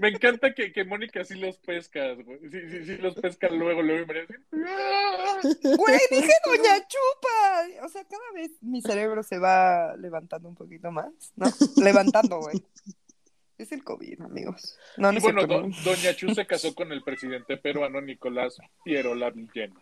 Me encanta que, que Mónica sí los pesca, güey. Sí, sí, sí los pesca luego, luego y María así, ¡ah! Güey, dije Doña Chupa. O sea, cada vez mi cerebro se va levantando un poquito más, ¿no? Levantando, güey. Es el COVID, amigos. No, no Y es bueno, do-. Doña Chu se casó con el presidente peruano Nicolás Pierola Villena.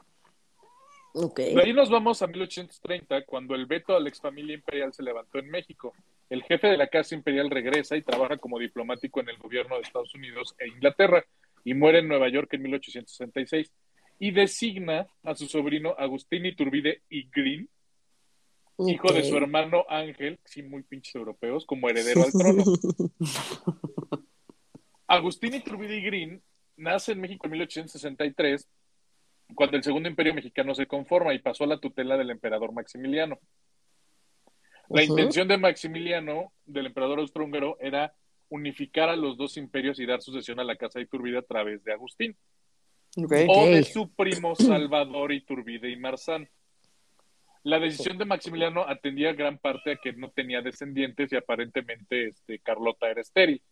Ok. De ahí nos vamos a 1830, cuando el veto a la exfamilia imperial se levantó en México. El jefe de la Casa Imperial regresa y trabaja como diplomático en el gobierno de Estados Unidos e Inglaterra y muere en Nueva York en 1866 y designa a su sobrino Agustín Iturbide y Green, hijo de su hermano Ángel, sí, muy pinches europeos, como heredero al trono. Agustín Iturbide y Green nace en México en 1863, cuando el Segundo Imperio Mexicano se conforma y pasó a la tutela del emperador Maximiliano. La intención de Maximiliano, del emperador austrohúngaro, era unificar a los dos imperios y dar sucesión a la casa de Iturbide a través de Agustín, o de su primo Salvador Iturbide y Marzán. La decisión de Maximiliano atendía gran parte a que no tenía descendientes y aparentemente este, Carlota era estéril.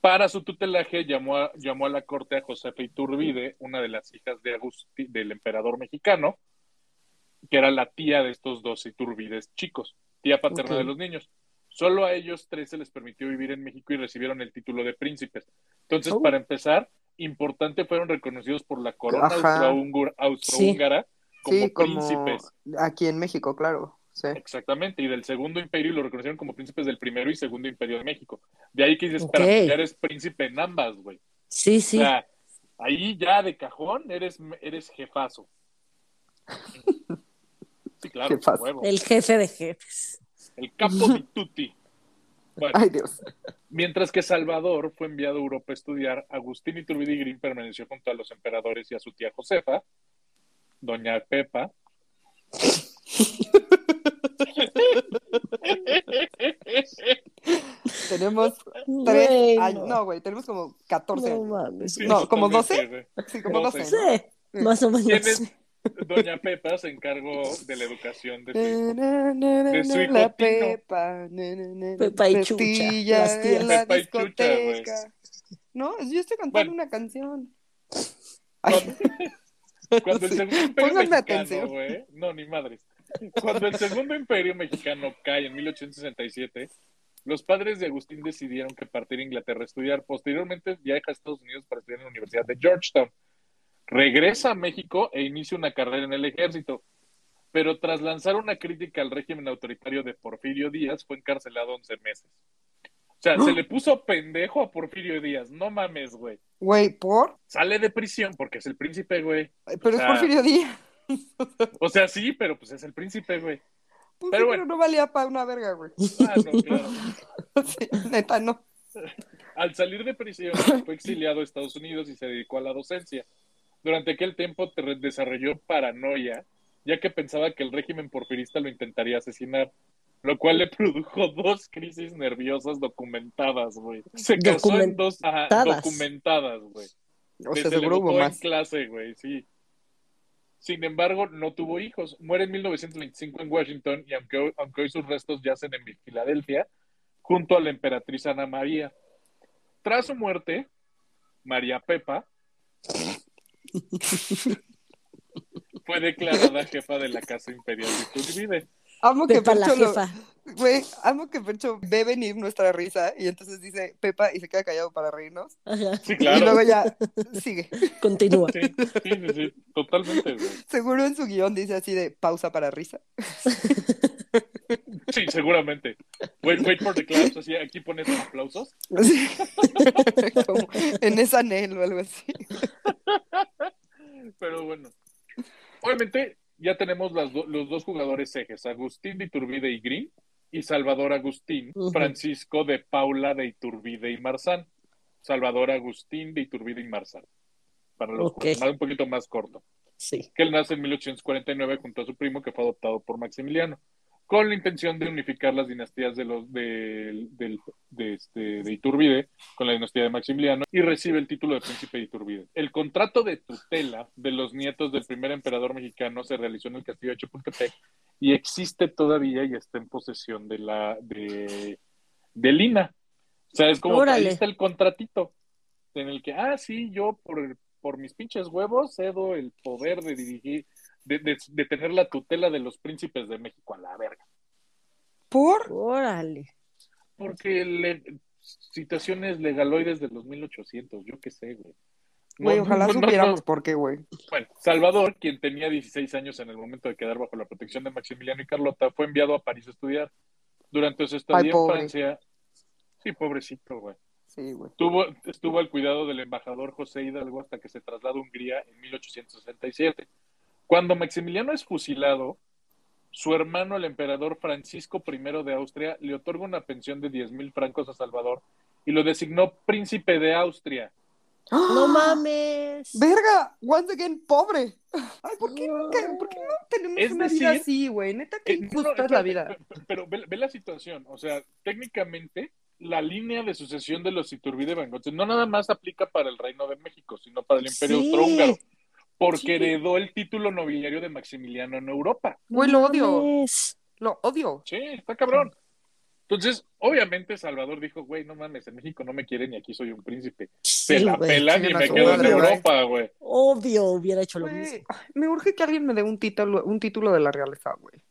Para su tutelaje llamó a, llamó a la corte a Josefa Iturbide, una de las hijas de del emperador mexicano, que era la tía de estos dos Iturbides chicos, tía paterna de los niños. Solo a ellos tres se les permitió vivir en México y recibieron el título de príncipes. Entonces, Oh. para empezar, importante fueron reconocidos por la corona austrohúngara como Sí, como príncipes. aquí en México, claro. Sí. Exactamente, y del segundo imperio y lo reconocieron como príncipes del primero y segundo imperio de México. De ahí que dices, Ok. espera, ya eres príncipe en ambas, güey. Sí, sí. O sea, ahí ya de cajón eres, eres jefazo. Sí, claro, huevo. El jefe de jefes. El capo di tutti. Bueno, Ay, Dios. mientras que Salvador fue enviado a Europa a estudiar, Agustín Iturbide y Green permaneció junto a los emperadores y a su tía Josefa, doña Pepa. Tenemos tres años. no. Güey, tenemos como 14 No años. mames. Sí, No, ¿como totalmente, güey. Sí, como 12. Sí, ¿no? más o menos. Doña Pepa se encargó de la educación de su hijo. Na, na, na, De su la Tino. Pepa, na, na, na, Pepa y Chucha, las tías. la Pepa y Chucha, discoteca. No, yo estoy cantando Bueno. una canción. Ay, Cuando, el segundo imperio Pónganme mexicano, güey, no, ni madres. Cuando el segundo imperio mexicano cae en 1867, los padres de Agustín decidieron que partir a Inglaterra a estudiar. Posteriormente viaja a Estados Unidos para estudiar en la Universidad de Georgetown. Regresa a México e inicia una carrera en el ejército. Pero tras lanzar una crítica al régimen autoritario de Porfirio Díaz, fue encarcelado 11 meses. O sea, se le puso pendejo a Porfirio Díaz. No mames, güey. Güey, ¿por? Sale de prisión porque es el príncipe, güey. Pero O sea, es Porfirio Díaz. O sea, sí, pero pues es el príncipe, güey. Pues pero sí, bueno. pero no valía para una verga, güey. Ah, no, claro. Sí, neta, no. Al salir de prisión, fue exiliado a Estados Unidos y se dedicó a la docencia. Durante aquel tiempo desarrolló paranoia, ya que pensaba que el régimen porfirista lo intentaría asesinar. Lo cual le produjo dos crisis nerviosas documentadas, güey. Se casó en dos ajá, Documentadas. güey. O sea, Desde seguro hubo debutó en más. clase, güey, sí. Sin embargo, no tuvo hijos. Muere en 1925 en Washington y aunque, hoy- aunque hoy sus restos yacen en Filadelfia, junto a la emperatriz Ana María. Tras su muerte, María Pepa fue declarada jefa de la Casa Imperial de Iturbide. Amo que Pepa la Percho lo- jefa. Güey, amo que Percho ve venir nuestra risa y entonces dice Pepa y se queda callado para reírnos. Ajá, Sí, Y luego ya sigue. Continúa. Sí, sí, sí, sí, totalmente, güey. Seguro en su guion dice así de pausa para risa. Sí, seguramente. Wait, wait for the claps, así aquí pones aplausos. Así. Como en esa anhel o algo así. Pero bueno, obviamente ya tenemos las do- los dos jugadores ejes, Agustín de Iturbide y Green y Salvador Agustín. Francisco de Paula de Iturbide y Marzán. Salvador Agustín de Iturbide y Marzán. Para los Ok. más- un poquito más corto. Sí. Que él nace en 1849 junto a su primo que fue adoptado por Maximiliano, con la intención de unificar las dinastías de los de, de, este, de Iturbide con la dinastía de Maximiliano y recibe el título de príncipe de Iturbide. El contrato de tutela de los nietos del primer emperador mexicano se realizó en el castillo de Chapultepec y existe todavía y está en posesión de la de, de Lina. O sea, es como que ahí está el contratito en el que, ah, sí, yo por, por mis pinches huevos cedo el poder de dirigir, de, de, de tener la tutela de los príncipes de México a la verga. ¿Por? Órale. Porque le, situaciones legaloides de los 1800, yo qué sé, güey. No, Güey, no, ojalá no, supiéramos no. por qué, güey. Bueno, Salvador, quien tenía 16 años en el momento de quedar bajo la protección de Maximiliano y Carlota, fue enviado a París a estudiar. Durante su estadía Ay, en. Francia, sí, pobrecito, güey. Sí, güey. Tuvo, estuvo al cuidado del embajador José Hidalgo hasta que se trasladó a Hungría en 1867. Cuando Maximiliano es fusilado, su hermano, el emperador Francisco I de Austria, le otorga una pensión de 10 mil francos a Salvador y lo designó príncipe de Austria. No mames. Verga, once again, pobre. Ay, ¿por qué nunca, por qué no tenemos Es una vida decir, así, güey? Neta, qué Eh, no, injusta no, es la vida. Pero, pero ve, ve la situación, o sea, técnicamente la línea de sucesión de los Iturbide Bangotes no nada más aplica para el Reino de México, sino para el Imperio Sí. Austrohúngaro, porque Sí. heredó el título nobiliario de Maximiliano en Europa. Güey, lo odio, lo odio. Sí, está cabrón. Entonces, obviamente Salvador dijo, güey, no mames, en México no me quieren y aquí soy un príncipe. Se Sí, la güey. pelan y me quedo en. Europa, güey. Obvio hubiera hecho lo mismo. me urge que alguien me dé un título, un título de la realeza, güey.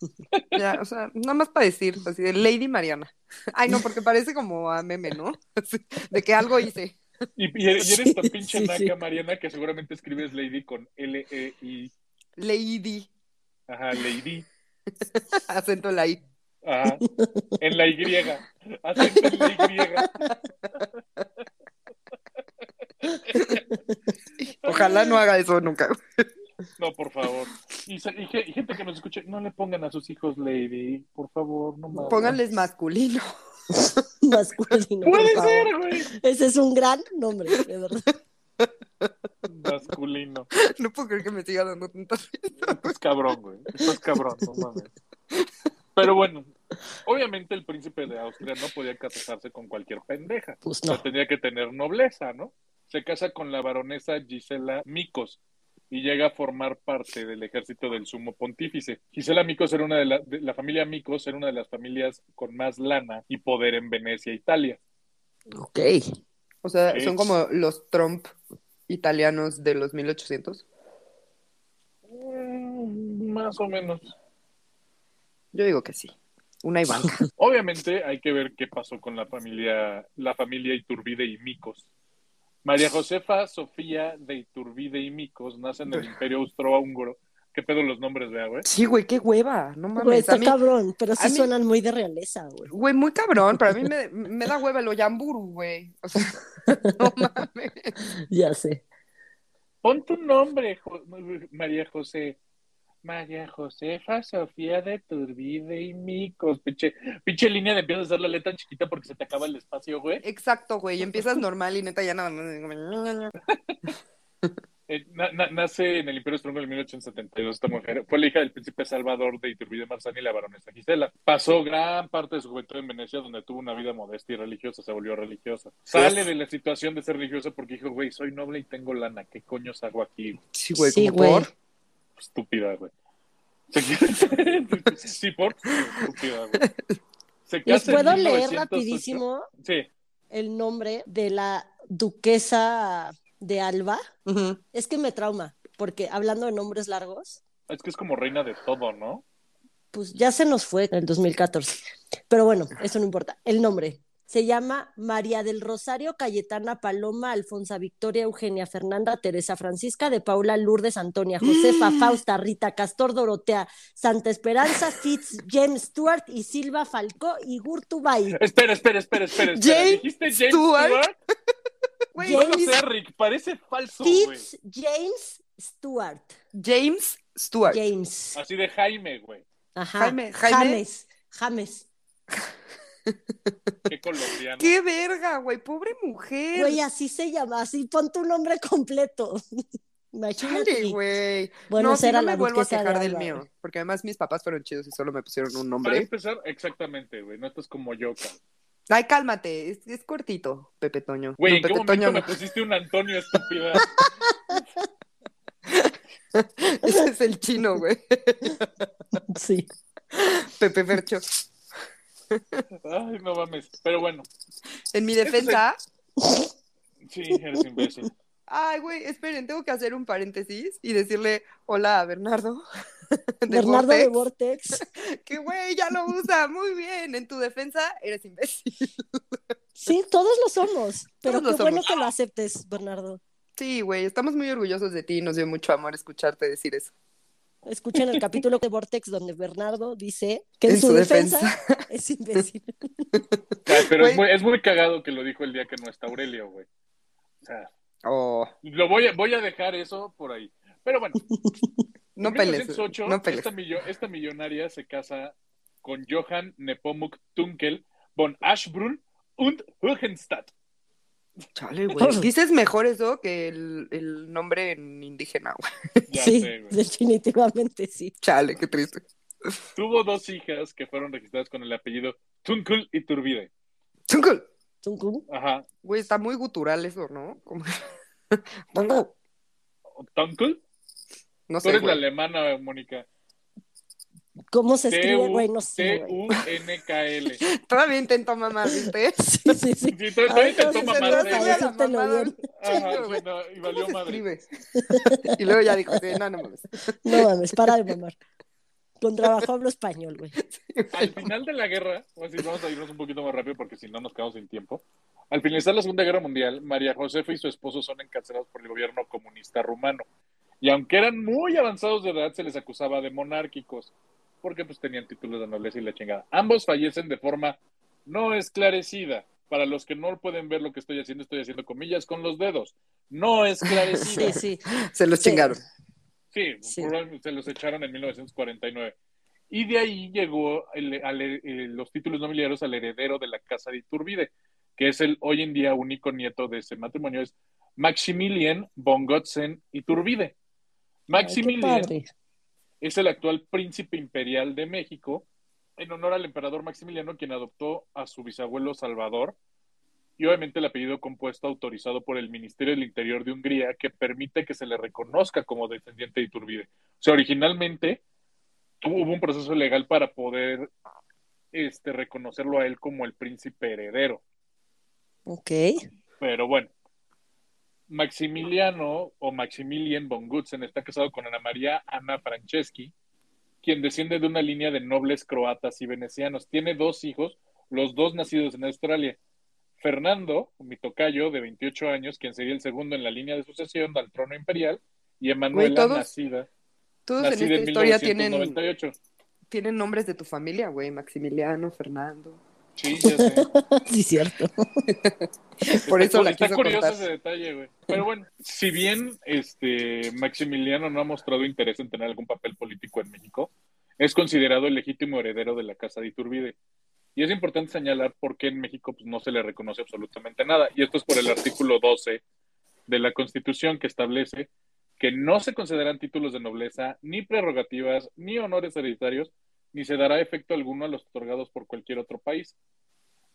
Ya, o sea, nada más para decir, así de Lady Mariana. Ay, no, porque parece como a meme, ¿no? Así, de que algo hice. Y, y eres, Sí, tan pinche sí, naca, sí. Mariana, que seguramente escribes Lady con L-E-I. Lady, Ajá, Lady. acento en la I. Ajá. En la Y. Acento en la Y. Ojalá no haga eso nunca. No, por favor. Y, y ge- y gente que nos escuche, no le pongan a sus hijos Lady, por favor, no mames. Pónganles masculino. Masculino. Puede favor. ser, güey. Ese es un gran nombre, de verdad. Masculino. No puedo creer que me siga dando tantas Estás cabrón, güey. Estás cabrón, no mames. Pero bueno, obviamente el príncipe de Austria no podía casarse con cualquier pendeja. Pues O sea, no. tenía que tener nobleza, ¿no? Se casa con la baronesa Gisela Micos y llega a formar parte del ejército del sumo pontífice. Gisela Micos era una de la, de la familia Micos era una de las familias con más lana y poder en Venecia, Italia. Ok. O sea, son como los Trump italianos de los 1800. Mm, Más o menos. Yo digo que sí. Una Ivanka. Obviamente hay que ver qué pasó con la familia, la familia Iturbide y Micos. María Josefa Sofía de Iturbide y Micos nace en el Imperio Austrohúngaro. ¿Qué pedo los nombres, vea, güey? Sí, güey, qué hueva. No mames. Güey, a está mí- cabrón, pero sí mí- suenan muy de realeza, güey. Güey, muy cabrón, pero a mí me, me da hueva el Oyamburu, güey. O sea, no mames. Ya sé. Pon tu nombre, Jo- María José. María Josefa Sofía de Iturbide y Micos. Pinche, pinche línea de empiezas a hacer la letra chiquita porque se te acaba el espacio, güey. Exacto, güey. y Empiezas normal y neta ya nada más. Eh, na- na- nace en el Imperio Austrohúngaro en 1872 esta mujer. Fue la hija del príncipe Salvador de Iturbide Marzani y la baronesa Gisela. Pasó gran parte de su juventud en Venecia, donde tuvo una vida modesta y religiosa. Se volvió religiosa. Sale de la situación de ser religiosa porque dijo, güey, soy noble y tengo lana. ¿Qué coños hago aquí? Sí, güey, Sí, como güey. por. Estúpida, güey. Se quiere- sí, por estúpida, güey. Se ¿Les puedo leer 1908. rapidísimo Sí. el nombre de la duquesa de Alba? Es que me trauma, porque hablando de nombres largos, Es que es como reina de todo, ¿no? pues ya se nos fue en el 2014. Pero bueno, eso no importa. El nombre se llama María del Rosario Cayetana Paloma Alfonsa Victoria Eugenia Fernanda Teresa Francisca de Paula Lourdes Antonia Josefa Fausta Rita Castor Dorotea Santa Esperanza Fitz James Stewart y Silva Falcó y Gurtubay. Espera, espera, espera, espera. espera. James ¿Dijiste James Stewart? Stewart? Güey, James- No sé, Rick, parece falso. Fitz James Stewart. James Stewart. James. Así de Jaime, güey. Ajá. Jaime- Jaime. James. James. Qué colombiano. ¡Qué verga, güey! ¡Pobre mujer! Güey, así se llama, así pon tu nombre completo. Imagínate. Güey. Bueno, no, era no me vuelvo a quejar del mío. Porque además mis papás fueron chidos y solo me pusieron un Para nombre. empezar, exactamente, güey. No estás como yo, cabrón. Ay, cálmate. Es, es cortito, Pepe Toño. Güey, No, ¿en qué Pepe momento Toño me pusiste un Antonio estúpida? Ese es el chino, güey. Sí. Pepe Fercho. Ay, no mames. Pero bueno, En mi Ese es el- defensa. sí, eres imbécil. Ay, güey, esperen, tengo que hacer un paréntesis y decirle hola a Bernardo. de Bernardo de Vortex, Vortex. Que, güey, ya lo usa. Muy bien. En tu defensa, eres imbécil. Sí, todos lo somos. Pero Todos qué bueno somos. que lo aceptes, Bernardo. Sí, güey, estamos muy orgullosos de ti y nos dio mucho amor escucharte decir eso. Escuchen el capítulo de Vortex donde Bernardo dice que en, En su, su defensa, defensa. es imbécil. Pero es muy, es muy cagado que lo dijo el día que no está Aurelio, güey. O sea, Oh, lo voy a, voy a dejar eso por ahí. Pero bueno, no en pelees. 1908, No pelees. esta, millo- esta millonaria se casa con Johann Nepomuk Tunkel von Aschbrunn und Hohenstadt. Chale, güey. Dices mejor eso que el, el nombre en indígena, güey. Ya sí, sé, güey. definitivamente sí. Chale, qué triste. Tuvo dos hijas que fueron registradas con el apellido Tunkel y Turbide. Chunkul. Tunkum. Ajá. Güey, está muy gutural eso, ¿no? Como- ¿Tunkel? No Tú sé, eres la alemana, Mónica. ¿Cómo se escribe? Güey, no sé. T-U-N-K-L. Todavía intento mamar, ¿viste? Sí, sí, sí. Sí, todavía bien. Ajá, güey. no, y ¿Cómo valió se madre. escribe? Y luego ya dijo, no, no mames. No mames, para de mamar. Con trabajo hablo español, güey. Al final de la guerra, vamos a irnos un poquito más rápido porque si no nos quedamos sin tiempo. Al finalizar la Segunda Guerra Mundial, María Josefa y su esposo son encarcelados por el gobierno comunista rumano. Y aunque eran muy avanzados de edad, se les acusaba de monárquicos, porque pues tenían títulos de nobleza y la chingada. Ambos fallecen de forma no esclarecida. Para los que no pueden ver lo que estoy haciendo, estoy haciendo comillas con los dedos. No esclarecida. Sí, sí. Se los Sí. chingaron. Sí, se los echaron en 1949. Y de ahí llegó el- al- eh, los títulos nobiliarios al heredero de la casa de Iturbide, que es el hoy en día único nieto de ese matrimonio, es Maximilian von Gotzen Iturbide. Ay, qué Maximilian padre. Es el actual príncipe imperial de México, en honor al emperador Maximiliano, quien adoptó a su bisabuelo Salvador, y obviamente el apellido compuesto autorizado por el Ministerio del Interior de Hungría, que permite que se le reconozca como descendiente de Iturbide. O sea, originalmente hubo un proceso legal para poder este, reconocerlo a él como el príncipe heredero. Ok. Pero bueno, Maximiliano o Maximilian von Gutzen está casado con Ana María Ana Franceschi, quien desciende de una línea de nobles croatas y venecianos. Tiene dos hijos, los dos nacidos en Australia. Fernando, mi tocayo, de 28 años, quien sería el segundo en la línea de sucesión al trono imperial, y Emanuela, todos- nacida, Todos en esta en historia tienen, 1998. tienen nombres de tu familia, güey. Maximiliano, Fernando. Sí, ya sé. Sí, cierto. Por eso la está quiso curioso contar. ese detalle, güey. Pero bueno, si bien este Maximiliano no ha mostrado interés en tener algún papel político en México, es considerado el legítimo heredero de la casa de Iturbide. Y es importante señalar por qué en México pues, no se le reconoce absolutamente nada. Y esto es por el artículo 12 de la Constitución que establece que no se consideran títulos de nobleza, ni prerrogativas, ni honores hereditarios, ni se dará efecto alguno a los otorgados por cualquier otro país.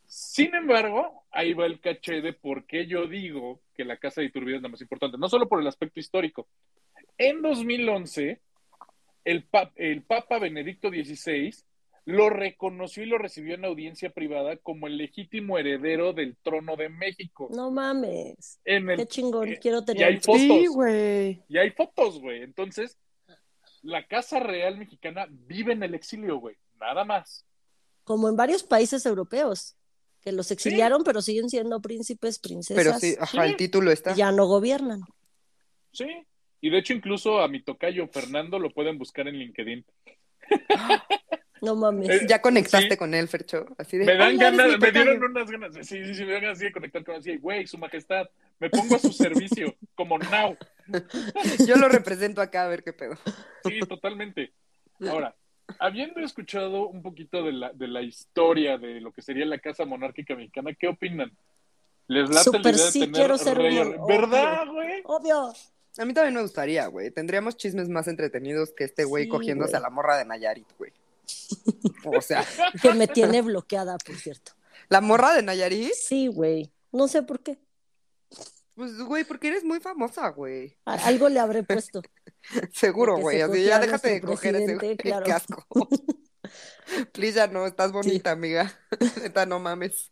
Sin embargo, ahí va el caché de por qué yo digo que la Casa de Iturbide es la más importante, no solo por el aspecto histórico. En 2011, el, el Papa Benedicto XVI lo reconoció y lo recibió en audiencia privada como el legítimo heredero del trono de México. No mames. En el- Qué chingón, eh, quiero tener. y hay fotos. Sí, güey. Y hay fotos, güey. Entonces, la Casa Real Mexicana vive en el exilio, güey. Nada más. Como en varios países europeos, que los exiliaron, pero siguen siendo príncipes, princesas. Pero sí, ajá, Sí. el título está. ya no gobiernan. Sí. Y de hecho, incluso a mi tocayo Fernando lo pueden buscar en LinkedIn. No mames. Eh, Ya conectaste Sí. con él, Fercho. Así de. Me dan "Hola, eres ganas, me tocayo". dieron unas ganas. Sí, sí, sí, me dan ganas así de conectar con así. Güey, su majestad, me pongo a su servicio, como now. Yo lo represento acá a ver qué pedo. Sí, totalmente. Ahora, habiendo escuchado un poquito de la, de la historia de lo que sería la Casa Monárquica Mexicana, ¿qué opinan? ¿Les late la Súper idea de sí, tener quiero ser rey- ¿Verdad, güey? Obvio. A mí también me gustaría, güey. Tendríamos chismes más entretenidos que este güey Sí, cogiéndose a la morra de Nayarit, güey. O sea, Que me tiene bloqueada, por cierto. la morra de Nayarit, Sí, güey. No sé por qué. Pues, güey, porque eres muy famosa, güey. Algo le habré puesto. Seguro, güey. se Así, ya déjate de coger ese güey. claro. Qué asco. Please, ya no, estás bonita, amiga. Neta, no mames.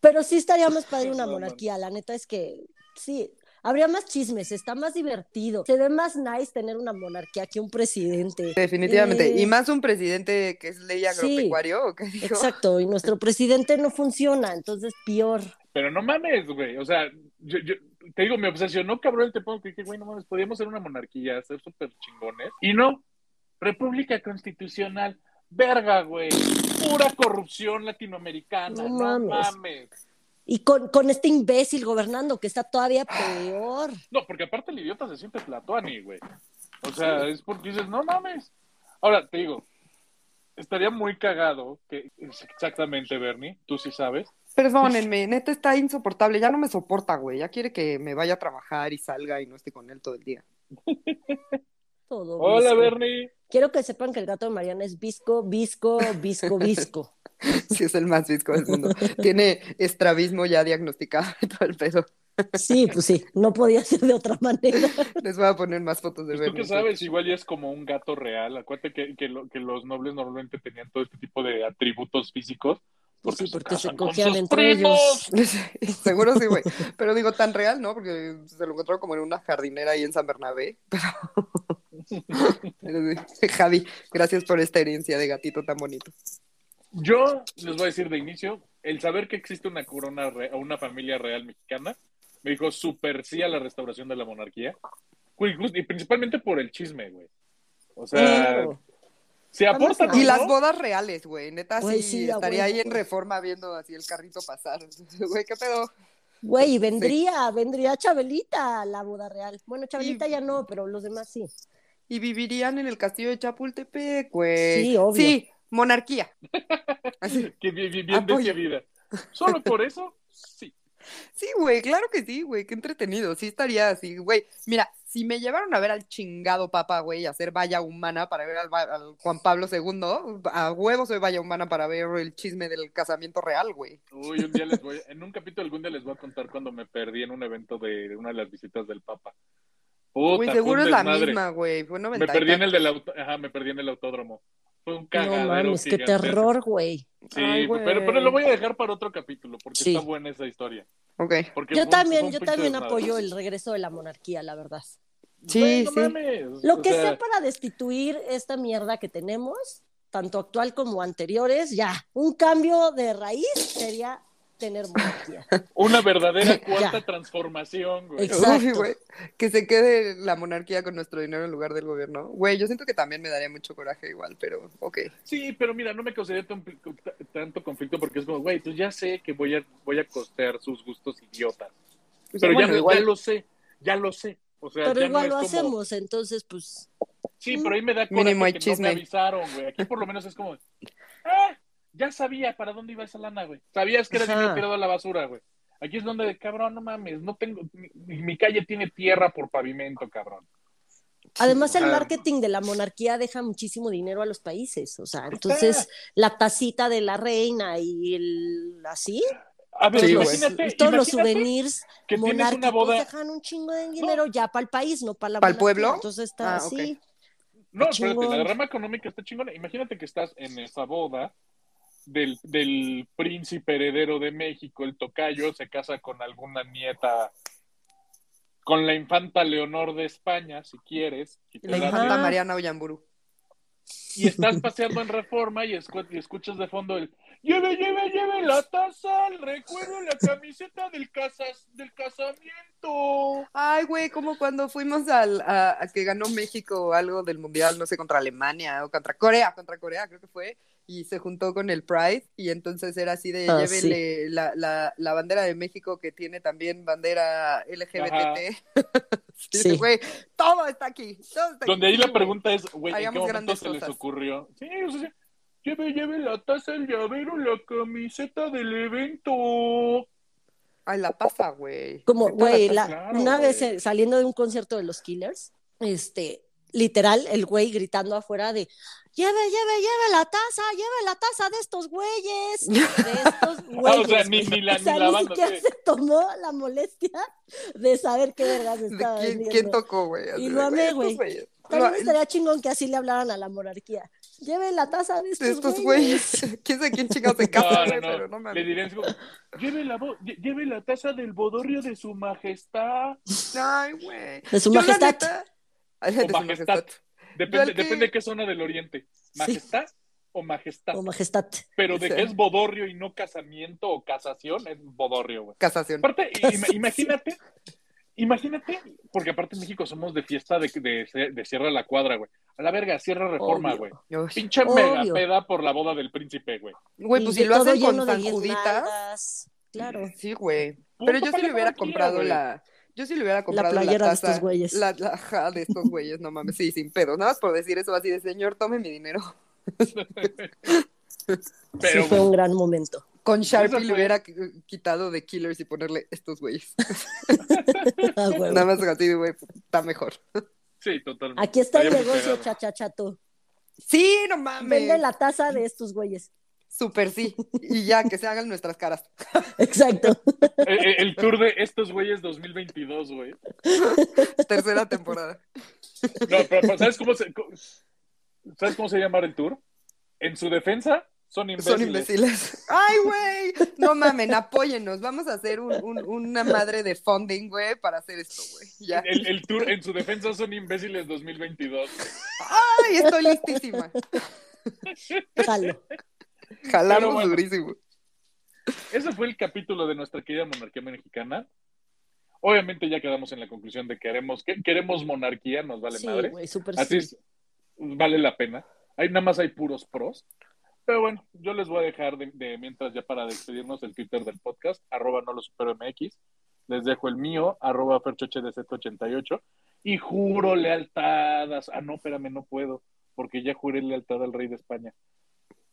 Pero sí estaría más padre una monarquía. La neta es que sí. Habría más chismes, está más divertido. Se ve más nice tener una monarquía que un presidente. Definitivamente. Eh, Y más un presidente que es ley Sí. agropecuario, ¿o qué dijo? Exacto, y nuestro presidente no funciona, entonces peor. Pero no mames, güey. O sea, yo, yo te digo, me obsesionó cabrón el tema que dije, güey, no mames, podíamos ser una monarquía, ser súper chingones. Y no, República Constitucional, verga, güey. Pura corrupción latinoamericana, No no, mames. mames. Y con, con este imbécil gobernando que está todavía peor. No, porque aparte el idiota se siente Tlatuani, güey. O sea, es porque dices, no mames. Ahora, te digo, estaría muy cagado que, exactamente, Bernie, tú sí sabes, Perdónenme, neta está insoportable. Ya no me soporta, güey. Ya quiere que me vaya a trabajar y salga y no esté con él todo el día. Todo Hola, visco. Bernie. Quiero que sepan que el gato de Mariana es visco, visco, visco, visco. Sí, es el más visco del mundo. Tiene estrabismo ya diagnosticado y todo el pedo. Sí, pues sí, no podía ser de otra manera. Les voy a poner más fotos de Pues tú Bernie. que sabes, igual ya es como un gato real. Acuérdate que, que, lo- que los nobles normalmente tenían todo este tipo de atributos físicos. Pues sí, se porque se casan con cogían sus entre primos. Seguro sí, güey. Pero digo, tan real, ¿no? Porque se lo encontró como en una jardinera ahí en San Bernabé. Pero... Pero sí. Javi, gracias por esta herencia de gatito tan bonito. Yo les voy a decir de inicio, el saber que existe una corona o una familia real mexicana me dijo súper sí a la restauración de la monarquía. Güey, Y principalmente por el chisme, güey. O sea, Claro. Se aportan. Vamos a- Y las bodas reales, güey. Neta, Güey, sí, sí, estaría ahí en reforma viendo así el carrito pasar. Güey, ¿qué pedo? Güey, vendría, vendría Chabelita a la boda real. Bueno, Chabelita Y- ya no, pero los demás sí. Y vivirían en el castillo de Chapultepec, güey. Sí, obvio. Sí, monarquía. Así. Que bien, bien, Apoyo. decidida. Solo por eso, sí. Sí, güey, claro que sí, güey, qué entretenido. Sí estaría así, güey. Mira, si me llevaron a ver al chingado papa, güey, a hacer valla humana para ver al, al Juan Pablo II, a huevo soy valla humana para ver el chisme del casamiento real, güey. Uy, un día les voy, en un capítulo algún día les voy a contar cuando me perdí en un evento de, de una de las visitas del Papa. Puta, fue seguro es la misma, güey. Fue 90 Me perdí en el del auto, ajá, me perdí en el autódromo. Fue un cagadero No mames, qué terror, güey. Sí, Ay, pero, güey. pero lo voy a dejar para otro capítulo porque Sí. está buena esa historia. Ok. Porque Yo fue también, fue yo también apoyo el regreso de la monarquía, la verdad. Sí, sí. mames, Lo o que sea, sea para destituir esta mierda que tenemos, tanto actual como anteriores, ya. Un cambio de raíz sería tener monarquía. Una verdadera Ya. cuarta transformación, güey. Exacto. Uy, güey. Que se quede la monarquía con nuestro dinero en lugar del gobierno. Güey, yo siento que también me daría mucho coraje igual, pero ok. Sí, pero mira, no me causaría tan- tanto conflicto porque es como, güey, pues ya sé que voy a, voy a costear sus gustos idiotas. Pues, Pero bueno, ya, igual. ya lo sé, ya lo sé. O sea, Pero ya igual no lo como, hacemos, entonces, pues, Sí, pero ahí me da coraje Mínimo que no me avisaron, güey. Aquí por lo menos es como, ah, ya sabía para dónde iba esa lana, güey. Sabías que era Ajá. dinero tirado a la basura, güey. Aquí es donde, cabrón, no mames, no tengo, mi, mi calle tiene tierra por pavimento, cabrón. Además, el marketing de la monarquía deja muchísimo dinero a los países, o sea, entonces la tacita de la reina y el así, A ver, Sí, imagínate, todos los souvenirs que tienes una monárquicos boda. dejan un chingo de dinero ya para el país, no para la ¿Pa'l monarquía. pueblo? Entonces está Ah, así. No, espérate, la derrama económica está chingona. Imagínate que estás en esa boda del, del príncipe heredero de México, el tocayo, se casa con alguna nieta, con la infanta Leonor de España, si quieres, si La infanta Ajá. Mariana Ollamburu. y estás paseando en Reforma y, escu- y escuchas de fondo el lleve, lleve, lleve la taza, el recuerdo, la camiseta del, casas, del casamiento. Ay, güey, como cuando fuimos al, a, a que ganó México algo del Mundial, no sé, contra Alemania o contra Corea, contra Corea creo que fue, y se juntó con el Pride, y entonces era así de, Ah, llévenle la, la, la bandera de México que tiene también bandera LGBT. sí, Sí. güey, todo está aquí. todo está Donde aquí, ahí la pregunta es, güey, ¿en qué momento se les ocurrió? Sí, o sea, lleve, lleve la taza, el llavero, la camiseta del evento. Ay, la pasa, güey. Como, güey, claro, una vez eh, saliendo de un concierto de los Killers, este, literal, el güey gritando afuera de, lleve, lleve, lleve la taza, lleve la taza de estos güeyes, de estos güeyes. O sea, ni- güey. ni la- O sea, ni la banda, siquiera sí. se tomó la molestia de saber qué vergas ¿De estaba quién, vendiendo. quién tocó, güey? Y lo amé, güey. También estaría chingón que así le hablaran a la monarquía. Lleve la taza de estos, de estos güeyes. güeyes. ¿Quién sabe quién chingados se No, casa, no. Pero no Le dirían, así como, lleve la, lleve la taza del bodorrio de su majestad. Ay, güey. De su Yo, la majestad. neta- Ay, de su majestad. majestad. Depende, que- depende de qué zona del oriente. ¿Majestad o majestad? O majestad. Pero de Sí. que es bodorrio y no casamiento o casación, es bodorrio, güey. Casación. Aparte, ima- imagínate, imagínate, porque aparte en México somos de fiesta de, de, de Sierra la Cuadra, güey. A la verga, Sierra Reforma, güey. Pinche Obvio. mega peda por la boda del príncipe, güey. Güey, pues si lo hacen con San Juditas. Claro. Sí, güey. Pero yo sí le hubiera comprado la. Yo sí le hubiera comprado la, playera de taza. estos güeyes. La, la- ajá, de estos güeyes, no mames. Sí, sin pedo. Nada más por decir eso así de señor, tome mi dinero. Pero, sí, fue un gran momento. Con Sharpie le hubiera qu- quitado de Killers y ponerle estos güeyes. Ah. Nada más así de güey, está mejor. sí, totalmente. Aquí está el negocio, chachachato. Sí, no mames. Vende la taza de estos güeyes. Súper sí. Y ya, que se hagan nuestras caras. Exacto. El, tour de estos güeyes 2022, güey. Tercera temporada. No, pero, pero ¿sabes cómo se, ¿sabes cómo se llama el tour? En su defensa, son imbéciles. Son imbéciles. Ay, güey. No mamen, apóyennos. Vamos a hacer un, un- una madre de funding, güey, para hacer esto, güey. El tour, en su defensa, son imbéciles 2022. Ay, estoy listísima. Jalo. Jalamos bueno. durísimo. Ese fue el capítulo de nuestra querida monarquía mexicana. Obviamente ya quedamos en la conclusión de que queremos, que queremos monarquía, nos vale Sí, madre. súper Así sí. es, vale la pena. Ahí nada más hay puros pros. Pero bueno, yo les voy a dejar de, de mientras ya para despedirnos el Twitter del podcast, arroba no lo supero MX. Les dejo el mío, arroba ferchochedz88. Y juro lealtadas. Ah, no, espérame, no puedo. Porque ya juré lealtad al rey de España.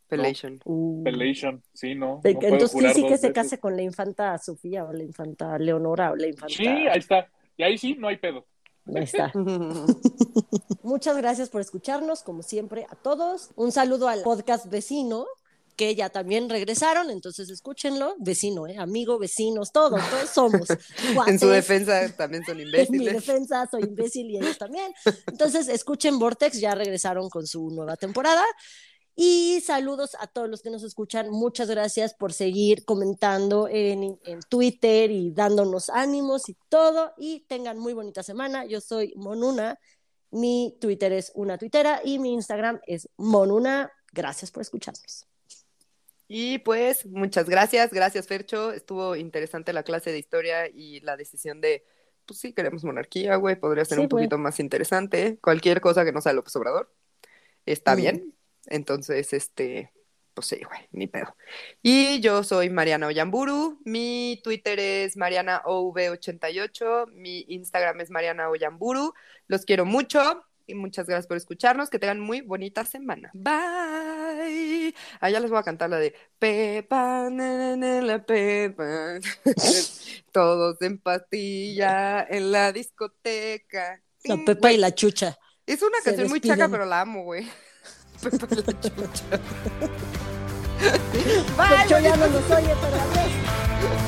Pelation. Uh. Pelation, sí, no. De- no Entonces sí, sí que se veces. case con la infanta Sofía o la infanta Leonora o la infanta. Sí, ahí está. Y ahí sí, no hay pedo. Ahí está. Muchas gracias por escucharnos, como siempre, a todos. Un saludo al podcast vecino, que ya también regresaron, entonces escúchenlo. Vecino, ¿eh? amigo, vecinos, todos, todos somos. En su defensa también son En mi imbéciles. defensa soy imbécil y ellos también. Entonces, escuchen Vortex, ya regresaron con su nueva temporada. Y saludos a todos los que nos escuchan. Muchas gracias por seguir comentando en, en Twitter y dándonos ánimos y todo. Y tengan muy bonita semana. Yo soy Monuna. Mi Twitter es una tuitera y mi Instagram es Monuna. Gracias por escucharnos. Y pues, muchas gracias. Gracias, Fercho. Estuvo interesante la clase de historia y la decisión de, pues sí, queremos monarquía, güey. Podría ser Sí, un poquito más interesante. Cualquier cosa que no sea López Obrador está Mm. bien. Entonces, este, pues sí, güey, ni pedo. Y yo soy Mariana Oyamburu. Mi Twitter es MarianaOV88. Mi Instagram es Mariana Oyamburu. Los quiero mucho. Y muchas gracias por escucharnos. Que tengan muy bonita semana. Bye. Allá les voy a cantar la de Pepa, na, na, na, la Pepa. Todos en pastilla en la discoteca. La Pepa y la Chucha. Es una Se canción muy despiden. chaca, pero la amo, güey. Pepe ya no nos oye, pero